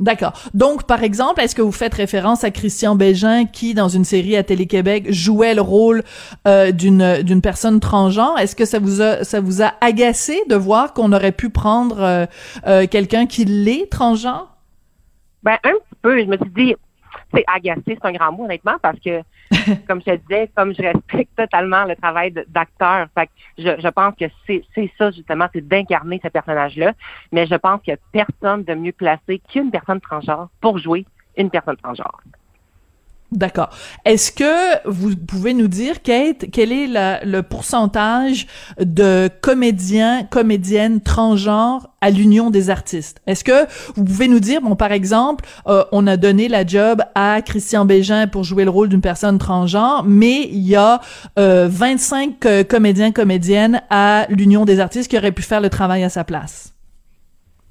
D'accord. Donc, par exemple, est-ce que vous faites référence à Christian Bégin qui, dans une série à Télé-Québec, jouait le rôle euh, d'une d'une personne transgenre? Est-ce que ça vous a ça vous a agacé de voir qu'on aurait pu prendre euh, euh, quelqu'un qui l'est transgenre? Ben un petit peu. Je me suis dit, c'est agacé, c'est un grand mot honnêtement, parce que comme je te disais, comme je respecte totalement le travail d'acteur, je, je pense que c'est ça justement, c'est d'incarner ce personnage-là. Mais je pense a personne de mieux placé qu'une personne transgenre pour jouer une personne transgenre. D'accord. Est-ce que vous pouvez nous dire, Kate, quel est le pourcentage de comédiens, comédiennes transgenres à l'Union des artistes? Est-ce que vous pouvez nous dire, bon, par exemple, euh, on a donné la job à Christian Bégin pour jouer le rôle d'une personne transgenre, mais il y a euh, 25 euh, comédiens, comédiennes à l'Union des artistes qui auraient pu faire le travail à sa place?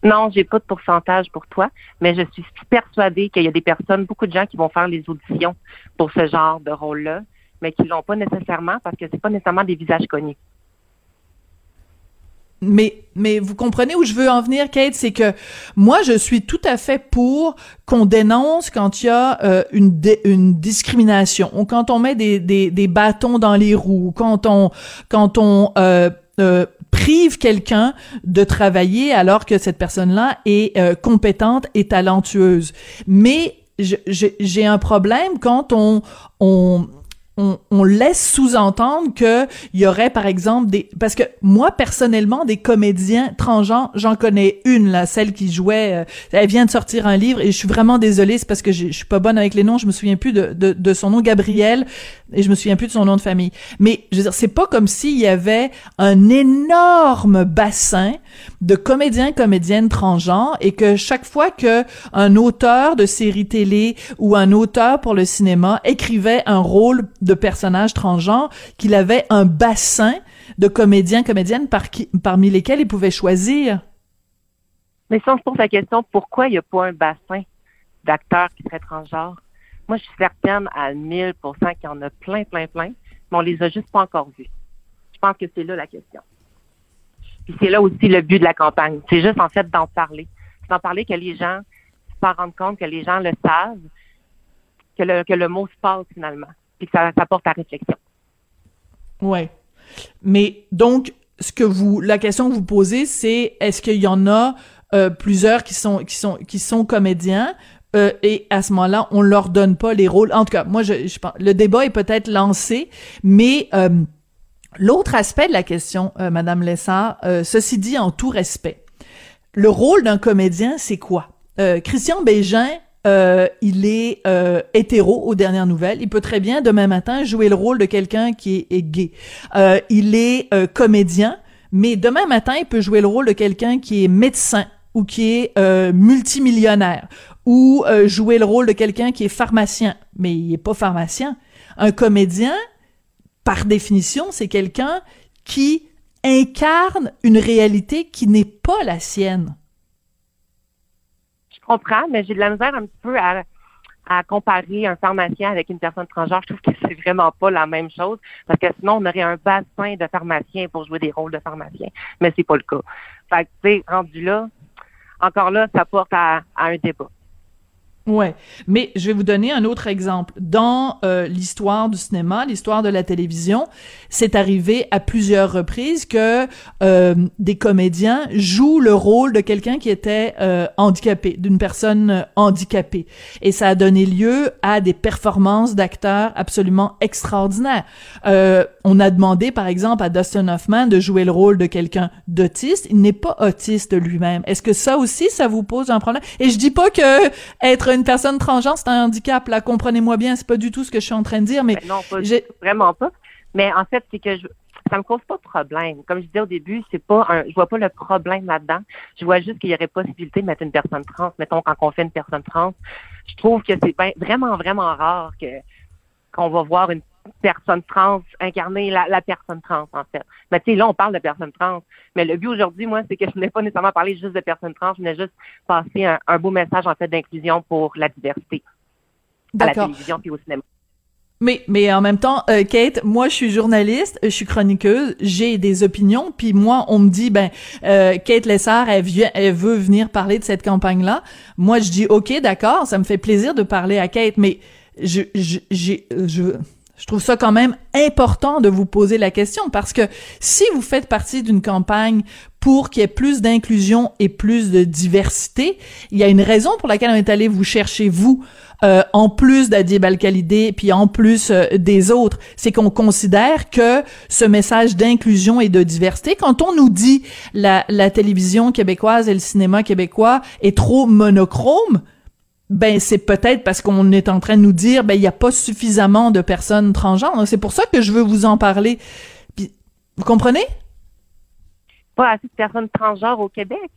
Non, j'ai pas de pourcentage pour toi, mais je suis persuadée qu'il y a des personnes, beaucoup de gens qui vont faire les auditions pour ce genre de rôle-là, mais qui l'ont pas nécessairement parce que c'est pas nécessairement des visages connus. Mais, mais vous comprenez où je veux en venir, Kate, c'est que moi, je suis tout à fait pour qu'on dénonce quand il y a euh, une, une discrimination, ou quand on met des, des, bâtons dans les roues, quand on, quand on euh, euh, prive quelqu'un de travailler alors que cette personne-là est euh, compétente et talentueuse. Mais j'ai un problème quand on, on on, laisse sous-entendre que il y aurait par exemple des parce que moi personnellement des comédiens transgenres j'en connais une là celle qui jouait euh, elle vient de sortir un livre et je suis vraiment désolée c'est parce que je suis pas bonne avec les noms je me souviens plus de, de, de son nom Gabrielle et je me souviens plus de son nom de famille. Mais je veux dire c'est pas comme s'il y avait un énorme bassin de comédiens comédiennes transgenres et que chaque fois que un auteur de série télé ou un auteur pour le cinéma écrivait un rôle personnage transgenre qu'il avait un bassin de comédiens, comédiennes parmi lesquels il pouvait choisir. Mais si on se pose la question, pourquoi il n'y a pas un bassin d'acteurs qui seraient transgenres? Moi, je suis certaine à 1000% qu'il y en a plein, plein, plein, mais on les a juste pas encore vus. Je pense que c'est là la question. Puis c'est là aussi le but de la campagne. C'est juste, en fait, d'en parler. C'est d'en parler que les gens s'en rendent compte, que les gens le savent, que le, que le mot se passe finalement puis que ça, porte à réflexion. Ouais. Mais donc, ce que vous, la question que vous posez, c'est est-ce qu'il y en a euh, plusieurs qui sont qui sont qui sont comédiens euh, et à ce moment-là, on leur donne pas les rôles? En tout cas, moi, je, je pense le débat est peut-être lancé, mais euh, l'autre aspect de la question, Madame Lessard, ceci dit en tout respect, le rôle d'un comédien, c'est quoi? Christian Bégin euh, il est euh, hétéro aux dernières nouvelles. Il peut très bien demain matin jouer le rôle de quelqu'un qui est, gay. Euh, il est comédien, mais demain matin il peut jouer le rôle de quelqu'un qui est médecin ou qui est multimillionnaire ou jouer le rôle de quelqu'un qui est pharmacien, mais il est pas pharmacien. Un comédien, par définition, c'est quelqu'un qui incarne une réalité qui n'est pas la sienne comprends, mais j'ai de la misère un petit peu à, comparer un pharmacien avec une personne transgenre. Je trouve que c'est vraiment pas la même chose parce que sinon, on aurait un bassin de pharmaciens pour jouer des rôles de pharmaciens, mais c'est pas le cas. Fait que, tu sais, rendu là, encore là, ça porte à un débat. Ouais, mais je vais vous donner un autre exemple. Dans euh, l'histoire du cinéma, l'histoire de la télévision, c'est arrivé à plusieurs reprises que euh, des comédiens jouent le rôle de quelqu'un qui était euh, handicapé, d'une personne handicapée, et ça a donné lieu à des performances d'acteurs absolument extraordinaires. on a demandé, par exemple, à Dustin Hoffman de jouer le rôle de quelqu'un d'autiste. Il n'est pas autiste lui-même. Est-ce que ça aussi, ça vous pose un problème? Et je dis pas que être une personne transgenre, c'est un handicap, là, comprenez-moi bien, c'est pas du tout ce que je suis en train de dire, mais... Ben non, vraiment pas. Mais en fait, c'est que je, ça me cause pas de problème. Comme je disais au début, c'est pas un, je vois pas le problème là-dedans. Je vois juste qu'il y aurait possibilité de mettre une personne trans. Mettons, quand on fait une personne trans, je trouve que c'est vraiment, vraiment rare que, qu'on va voir une, personne trans, incarner la, la personne trans, en fait. Mais tu sais, là, on parle de personnes trans. Mais le but aujourd'hui, moi, c'est que je voulais pas nécessairement parler juste de personnes trans, je voulais juste passer un, un beau message, en fait, d'inclusion pour la diversité à la télévision puis au cinéma. Mais, mais en même temps, euh, Kate, moi je suis journaliste, je suis chroniqueuse, j'ai des opinions, puis moi on me dit ben euh, Kate Lessard, elle, vient, elle veut venir parler de cette campagne-là. Moi je dis ok, d'accord, ça me fait plaisir de parler à Kate, mais je je j'ai je je trouve ça quand même important de vous poser la question parce que si vous faites partie d'une campagne pour qu'il y ait plus d'inclusion et plus de diversité, il y a une raison pour laquelle on est allé vous chercher vous euh, en plus d'Adib Al-Khalidé puis en plus euh, des autres, c'est qu'on considère que ce message d'inclusion et de diversité, quand on nous dit la, la télévision québécoise et le cinéma québécois est trop monochrome, ben c'est peut-être parce qu'on est en train de nous dire ben il y a pas suffisamment de personnes transgenres. C'est pour ça que je veux vous en parler. Puis, vous comprenez? Pas assez de personnes transgenres au Québec.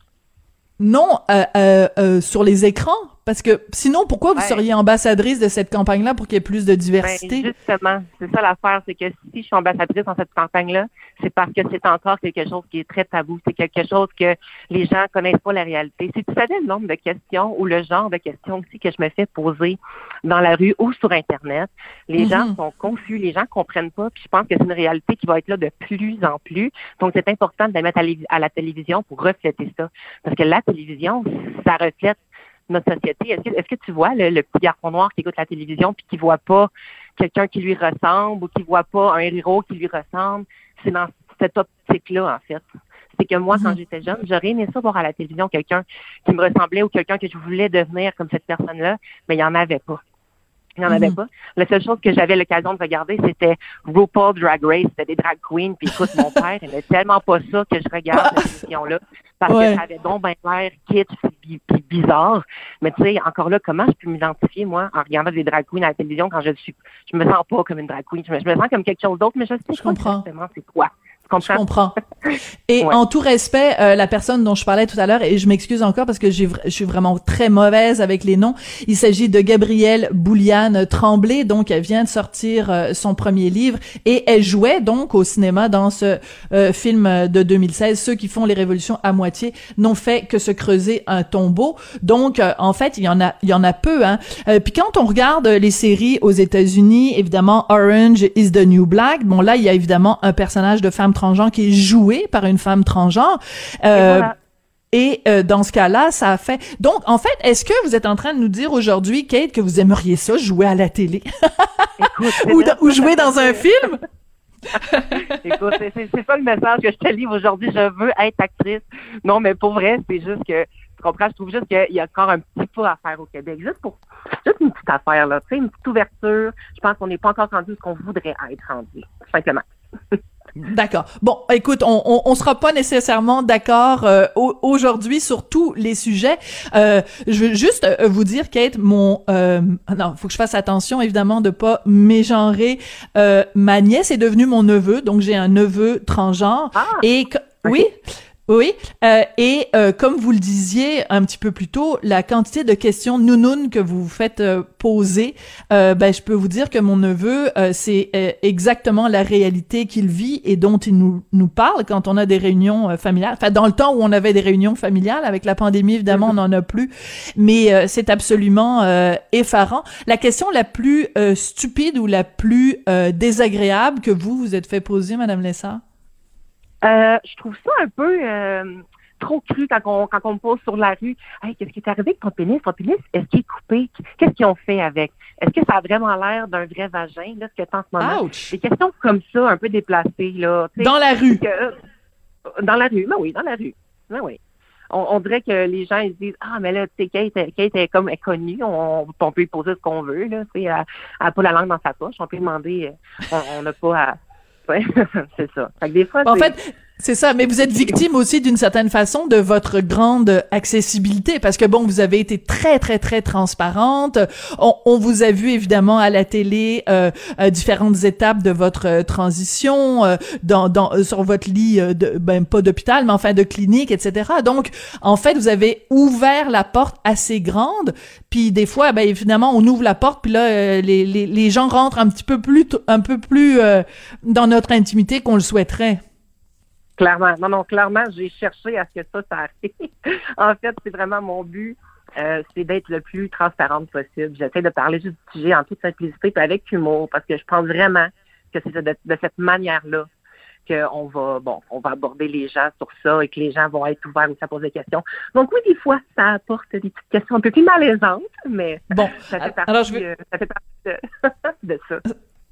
Non, euh, euh, euh, sur les écrans. Parce que sinon, pourquoi vous Ouais. seriez ambassadrice de cette campagne-là pour qu'il y ait plus de diversité? Ben, justement, c'est ça l'affaire, c'est que si je suis ambassadrice dans cette campagne-là, c'est parce que c'est encore quelque chose qui est très tabou. C'est quelque chose que les gens connaissent pas la réalité. Si tu savais le nombre de questions ou le genre de questions aussi que je me fais poser dans la rue ou sur Internet, les Mhm. gens sont confus, les gens comprennent pas, puis je pense que c'est une réalité qui va être là de plus en plus. Donc, c'est important de la mettre à la télévision pour refléter ça. Parce que la télévision, ça reflète notre société? Est-ce que, est-ce que tu vois le, le petit garçon noir qui écoute la télévision puis qui voit pas quelqu'un qui lui ressemble ou qui voit pas un héros qui lui ressemble? C'est dans cette optique-là, en fait. C'est que moi, quand Mhm. j'étais jeune, j'aurais aimé ça voir à la télévision quelqu'un qui me ressemblait ou quelqu'un que je voulais devenir comme cette personne-là, mais il n'y en avait pas. Il n'y en avait Mhm. pas. La seule chose que j'avais l'occasion de regarder, c'était RuPaul Drag Race. C'était des drag queens. Puis écoute, mon père aimait tellement pas ça que je regarde cette émission-là. Parce Ouais. que ça avait donc ben l'air kitsch puis, puis bizarre. Mais tu sais, encore là, comment je peux m'identifier, moi, en regardant des drag queens à la télévision quand je suis, je me sens pas comme une drag queen. Je me, je me sens comme quelque chose d'autre, mais je sais Je pas comprends. exactement c'est quoi. Tu Je comprends? comprends. Et Ouais. en tout respect, euh, la personne dont je parlais tout à l'heure, et je m'excuse encore parce que j'ai, je suis vraiment très mauvaise avec les noms, il s'agit de Gabrielle Bouliane Tremblay, donc elle vient de sortir euh, son premier livre, et elle jouait donc au cinéma dans ce euh, film de 2016. Ceux qui font les révolutions à moitié n'ont fait que se creuser un tombeau. Donc, euh, en fait, il y en a, il y en a peu. Hein. Euh, puis quand on regarde les séries aux États-Unis, évidemment, Orange is the New Black. Bon, là, il y a évidemment un personnage de femme transgenre qui est joué par une femme transgenre. Et Euh, voilà. et euh, dans ce cas-là, ça a fait. Donc, en fait, est-ce que vous êtes en train de nous dire aujourd'hui, Kate, que vous aimeriez ça jouer à la télé? Écoute, ou, jouer dans un film? Écoute, c'est- ça le message que je te livre aujourd'hui. Je veux être actrice. Non, mais pour vrai, c'est juste que, tu comprends, je trouve juste qu'il y a encore un petit pas à faire au Québec. Juste pour, juste une petite affaire, là. Tu sais, une petite ouverture. Je pense qu'on n'est pas encore rendu ce qu'on voudrait être rendu. Simplement. D'accord. Bon, écoute, on, on, on sera pas nécessairement d'accord euh, au- aujourd'hui sur tous les sujets. Euh, je veux juste euh, vous dire, Kate, mon euh, non, faut que je fasse attention évidemment de pas mégenrer. Euh, ma nièce est devenue mon neveu, donc j'ai un neveu transgenre Ah! et que- oui? Oui, euh, et euh, comme vous le disiez un petit peu plus tôt, la quantité de questions nounounes que vous vous faites euh, poser, euh, ben je peux vous dire que mon neveu, euh, c'est euh, exactement la réalité qu'il vit et dont il nous nous parle quand on a des réunions familiales. Enfin, dans le temps où on avait des réunions familiales, avec la pandémie évidemment, on n'en a plus, mais euh, c'est absolument euh, effarant. La question la plus euh, stupide ou la plus euh, désagréable que vous vous êtes fait poser, Madame Lessard? Euh, je trouve ça un peu euh, trop cru quand on, quand on me pose sur la rue. Hey, qu'est-ce qui est arrivé avec ton pénis? Ton pénis, est-ce qu'il est coupé? Qu'est-ce qu'ils ont fait avec? Est-ce que ça a vraiment l'air d'un vrai vagin, là, ce que tu en ce moment? Ouch! Des questions comme ça, un peu déplacées, là. Dans la rue. que, euh, dans la rue, ben oui, dans la rue. Ben oui. On, on dirait que les gens ils se disent Ah, mais là, tu sais, Kate, Kate est comme est connue, on, on peut lui poser ce qu'on veut, là. Tu sais, elle n'a pas la langue dans sa poche, on peut lui demander, euh, on on n'a pas à. Ouais, c'est ça. Fait que des fois, En fait, C'est ça, mais vous êtes victime aussi d'une certaine façon de votre grande accessibilité parce que bon, vous avez été très très très transparente. On, on vous a vu évidemment à la télé euh, à différentes étapes de votre euh, transition euh, dans, dans euh, sur votre lit de ben pas d'hôpital mais enfin de clinique etc. Donc en fait, vous avez ouvert la porte assez grande. Puis des fois, ben évidemment, on ouvre la porte puis là les, les, les gens rentrent un petit peu plus un peu plus dans notre intimité qu'on le souhaiterait. Clairement. Non, non, clairement, j'ai cherché à ce que ça, ça arrive. en fait, c'est vraiment mon but. Euh, c'est d'être le plus transparente possible. J'essaie de parler juste du sujet en toute simplicité et avec humour parce que je pense vraiment que c'est de, cette manière-là qu'on va bon, on va aborder les gens sur ça et que les gens vont être ouverts aussi à poser des questions. Donc oui, des fois, ça apporte des petites questions un peu plus malaisantes, mais bon, ça fait partie, alors je euh, ça fait partie de ça.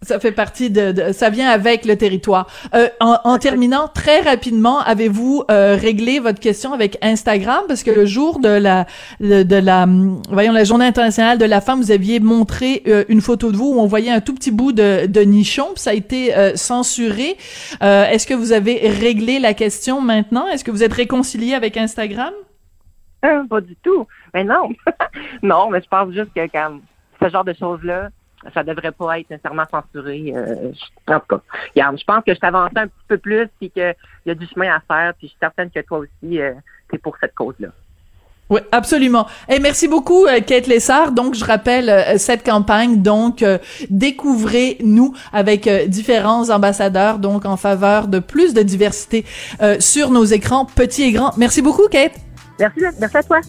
Ça fait partie de, ça vient avec le territoire. Euh, en, terminant très rapidement, avez-vous euh, réglé votre question avec Instagram? Parce que le jour de la de, la voyons la journée internationale de la femme, vous aviez montré euh, une photo de vous où on voyait un tout petit bout de, de nichon, ça a été censuré. Est-ce que vous avez réglé la question maintenant? Est-ce que vous êtes réconcilié avec Instagram? Pas du tout. Mais non, non, mais je pense juste que quand ce genre de choses là ça devrait pas être nécessairement censuré. Euh, en tout cas, regarde, je pense que je t'avance un petit peu plus puis qu'il y a du chemin à faire puis je suis certaine que toi aussi, euh, tu es pour cette cause-là. Oui, absolument. Et merci beaucoup, euh, Kate Lessard. Donc, je rappelle euh, cette campagne. Donc, découvrez-nous avec différents ambassadeurs, donc en faveur de plus de diversité sur nos écrans, petits et grands. Merci beaucoup, Kate. Merci, merci à toi.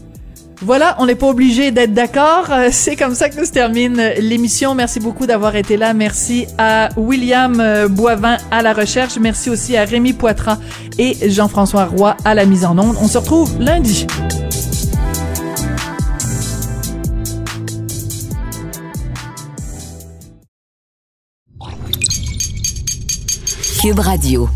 Voilà, on n'est pas obligé d'être d'accord. Euh, c'est comme ça que se termine l'émission. Merci beaucoup d'avoir été là. Merci à William euh, Boivin à la recherche. Merci aussi à Rémi Poitras et Jean-François Roy à la mise en onde. On se retrouve lundi. Cube Radio.